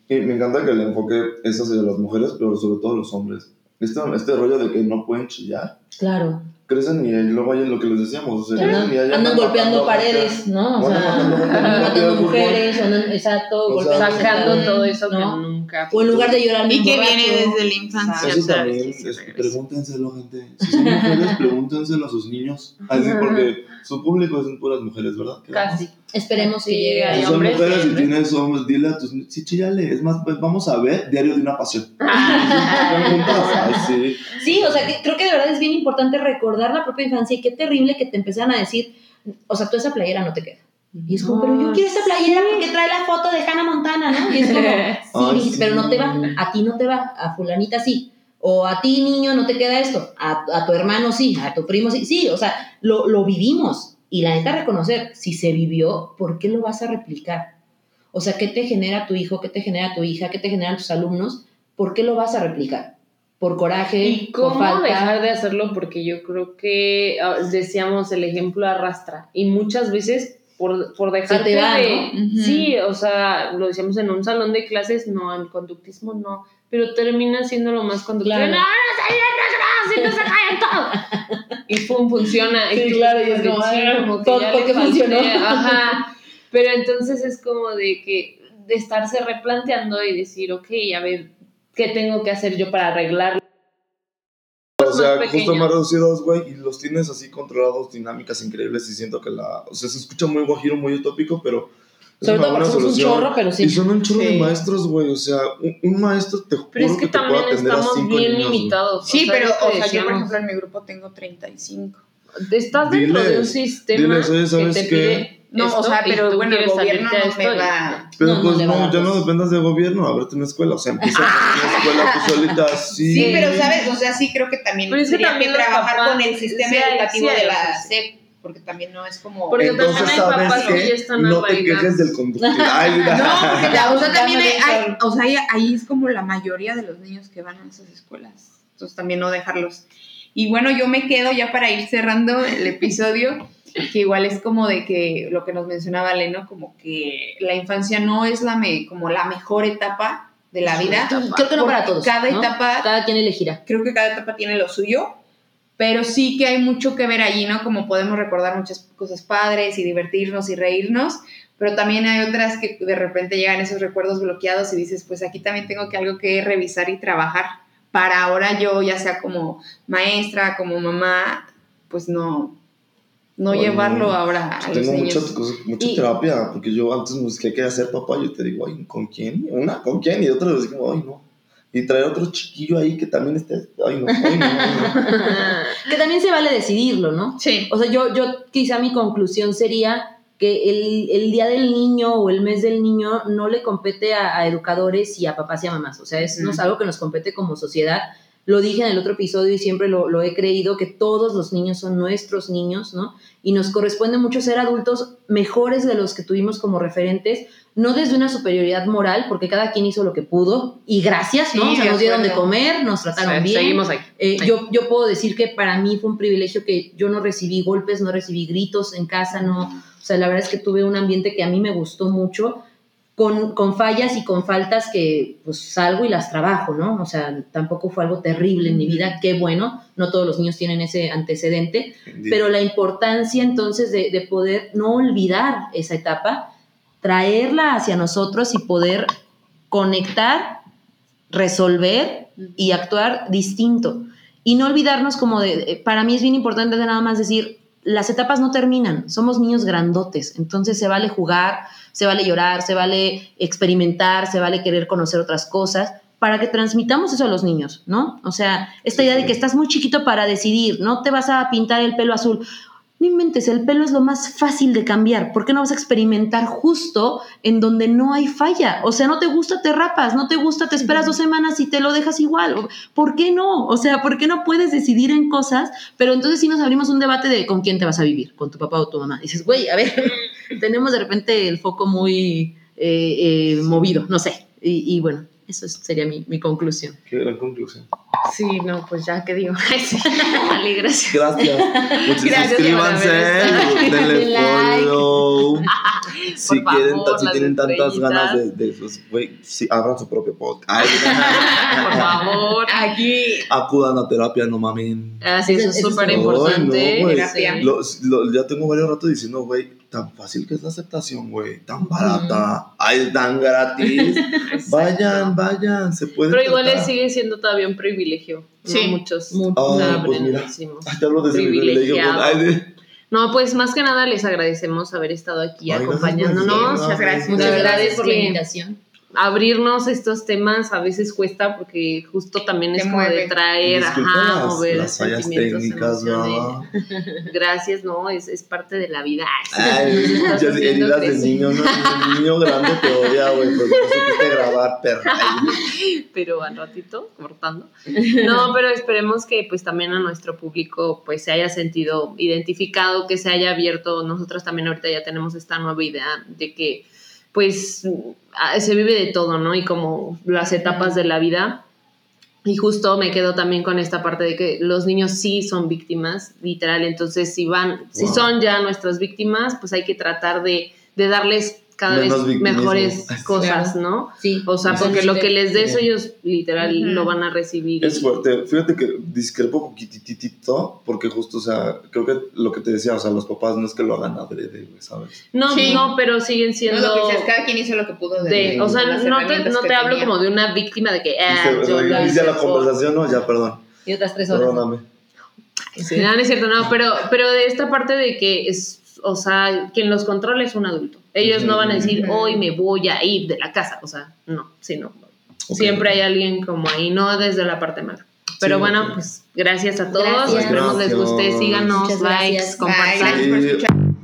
me encanta que el enfoque es hacia las mujeres, pero sobre todo los hombres. Este, este rollo de que no pueden chillar. Claro crecen y luego hay lo que les decíamos. O sea, andan, golpeando paredes, ¿no? O sea, andan matando mujeres, andan, exacto, golpeando, sacando todo eso que nunca. O en lugar de llorar, Y que viene desde la infancia. Eso también, pregúntenselo, gente. Si son mujeres, pregúntenselo a sus niños. Así porque su público son puras mujeres, ¿verdad? Casi. Esperemos que llegue a Si son mujeres y tienes hombres, dile a tus sí, chillale. Es más, pues vamos a ver Diario de una Pasión. sí. sí, o sea, creo que de verdad es bien importante recordar la propia infancia y qué terrible que te empezaran a decir, o sea, tú esa playera no te queda. Y es como, pero yo quiero esa playera porque trae la foto de Hannah Montana, ¿no? Y es como, sí, pero no te va, a ti no te va, a fulanita sí. O a ti, niño, no te queda esto. A, a tu hermano sí, a tu primo sí. Sí, o sea, lo, lo vivimos. Y la neta reconocer, si se vivió, ¿por qué lo vas a replicar? O sea, ¿qué te genera tu hijo? ¿Qué te genera tu hija? ¿Qué te generan tus alumnos? ¿Por qué lo vas a replicar? ¿Por coraje? ¿Y cómo dejar de hacerlo? Porque yo creo que ah, decíamos el ejemplo arrastra. Y muchas veces por, por dejarte de... Sí, o sea, lo decíamos en un salón de clases, no, en conductismo no, pero termina siendo lo más conductivo. No, no, no, no, se todo. Y pum, funciona. Sí, y claro, y es como, como que ya le funcionó. Ajá. Pero entonces es como de que, de estarse replanteando y decir, ok, a ver, ¿qué tengo que hacer yo para arreglarlo? O sea, justo más reducidos, güey, y los tienes así controlados, dinámicas increíbles, y siento que la. O sea, se escucha muy guajiro, muy utópico, pero sobre todo porque un chorro, pero sí. Y son un chorro de maestros, güey. O sea, un, maestro te juro Pero es que, que también estamos bien limitados. Sí, pero, o sea, yo, por ejemplo, en mi grupo tengo 35. Estás dentro de un sistema ¿sabes que te pide no, o sea, pero bueno, el gobierno no me va. Pero no, pues no, ya no dependas del gobierno, abrete una escuela. O sea, empieza con una escuela tú solita, sí. Sí, pero sabes, o sea, sí creo que también pero es que también trabajar con el sistema educativo de la SEP porque también no es como... Porque Entonces, ¿sabes que No te quejes del conductor. Ay, no, porque ya, o sea, también hay, o sea, ahí, es como la mayoría de los niños que van a esas escuelas. Entonces también no dejarlos. Y bueno, yo me quedo ya para ir cerrando el episodio, que igual es como de que lo que nos mencionaba Leno, como que la infancia no es la me, como la mejor etapa de la vida. Creo que no para todos. Cada etapa... Cada quien elegirá. Creo que cada etapa tiene lo suyo pero sí que hay mucho que ver allí, ¿no? Como podemos recordar muchas cosas padres y divertirnos y reírnos, pero también hay otras que de repente llegan esos recuerdos bloqueados y dices, pues aquí también tengo que algo que revisar y trabajar para ahora yo, ya sea como maestra, como mamá, pues no, no llevarlo ahora a Tengo mucha, mucha terapia, porque yo antes me decía, ¿qué hacer, papá? Yo te digo, ay, ¿con quién? Una, ¿con quién? Y otra vez digo, ay, no y traer otro chiquillo ahí que también esté. Ay, no, que también se vale decidirlo, ¿no? Sí. O sea, yo, yo quizá mi conclusión sería que el, el, día del niño o el mes del niño no le compete a, educadores y a papás y a mamás. O sea, es, no es algo que nos compete como sociedad. Lo dije en el otro episodio y siempre lo, he creído, que todos los niños son nuestros niños, ¿no? Y nos corresponde mucho ser adultos mejores de los que tuvimos como referentes, no desde una superioridad moral, porque cada quien hizo lo que pudo y gracias, ¿no? o sea, nos dieron de comer, nos trataron bien. Seguimos aquí. Eh, yo, yo puedo decir que para mí fue un privilegio que yo no recibí golpes, no recibí gritos en casa, no. O sea, la verdad es que tuve un ambiente que a mí me gustó mucho con, con, fallas y con faltas que pues salgo y las trabajo, ¿no? O sea, tampoco fue algo terrible en mi vida, qué bueno, no todos los niños tienen ese antecedente, pero la importancia entonces de, de, poder no olvidar esa etapa, traerla hacia nosotros y poder conectar, resolver y actuar distinto. Y no olvidarnos como de, para mí es bien importante de nada más decir, las etapas no terminan, somos niños grandotes, entonces se vale jugar, se vale llorar, se vale experimentar, se vale querer conocer otras cosas, para que transmitamos eso a los niños, ¿no? O sea, esta idea de que estás muy chiquito para decidir, no te vas a pintar el pelo azul. No inventes, el pelo es lo más fácil de cambiar. ¿Por qué no vas a experimentar justo en donde no hay falla? O sea, no te gusta, te rapas, no te gusta, te esperas dos semanas y te lo dejas igual. ¿Por qué no? O sea, ¿por qué no puedes decidir en cosas? Pero entonces sí nos abrimos un debate de con quién te vas a vivir, con tu papá o tu mamá. dices, güey, a ver, tenemos de repente el foco muy eh, eh, movido, no sé. Y, y bueno, eso sería mi, mi, conclusión. Qué gran conclusión. Sí, no, pues ya, ¿qué digo? vale, gracias. Gracias. Muchas gracias suscríbanse, denle follow. si quieren, si tienen tantas estrellitas. ganas de, de pues, güey, sí, abran su propio podcast. Por favor. Aquí. Acudan a terapia, no mamen. Así, eso es Eso es súper importante. no. Lo- lo- ya tengo varios ratos diciendo, güey, tan fácil que es la aceptación, güey, tan barata, ay, tan gratis. vayan, vayan, se puede. Pero igual tratar. le sigue siendo todavía un privilegio. Sí. ¿no? Muchos. Mucho. o sea, Ay, pues mira. Ay, te hablo de ese privilegio. Ay, de- No, pues más que nada les agradecemos haber estado aquí Ay, acompañándonos. Muchas gracias. Muchas verdad gracias es por la invitación. Abrirnos estos temas a veces cuesta porque justo también es como de traer, Disculpa ajá, las- mover las fallas sentimientos, técnicas, emociones. ¿no? Gracias, no, es, es parte de la vida. Ay, ya heridas de niño, ¿no? Un niño grande te odia, güey, porque no supiste grabar, perra. pero al ratito cortando. No, pero esperemos que pues también a nuestro público pues se haya sentido identificado, que se haya abierto. Nosotros también ahorita ya tenemos esta nueva idea de que pues se vive de todo, ¿no? Y como las etapas de la vida. Y justo me quedo también con esta parte de que los niños sí son víctimas, literal. Entonces, si van, si son ya nuestras víctimas, pues hay que tratar de, de darles cada Menos vez victimismo. mejores cosas, ¿no? Sí. O sea, porque lo que les des Sí. ellos literal lo van a recibir. Es fuerte. Fíjate que discrepo un poquititito, porque justo, o sea, creo que lo que te decía, o sea, los papás no es que lo hagan adrede, güey, ¿sabes? No, Sí. no, pero siguen No, siendo lo que dices, cada quien hizo lo que pudo de, de, o sea, no te, no te hablo tenía. como de una víctima de que, ah, Dice, yo lo inicia hice la por- conversación, ¿no? Ya, perdón. Y otras tres horas. Perdóname. Sí, no, no es cierto, no, pero, pero de esta parte de que es, o sea, quien los controla es un adulto. Ellos no van a decir, hoy me voy a ir de la casa, o sea, no, sino siempre hay alguien como ahí, no desde la parte mala. Pero Sí, bueno, pues gracias a todos, Gracias. esperemos les guste, síganos, Muchas likes, gracias. Compartan.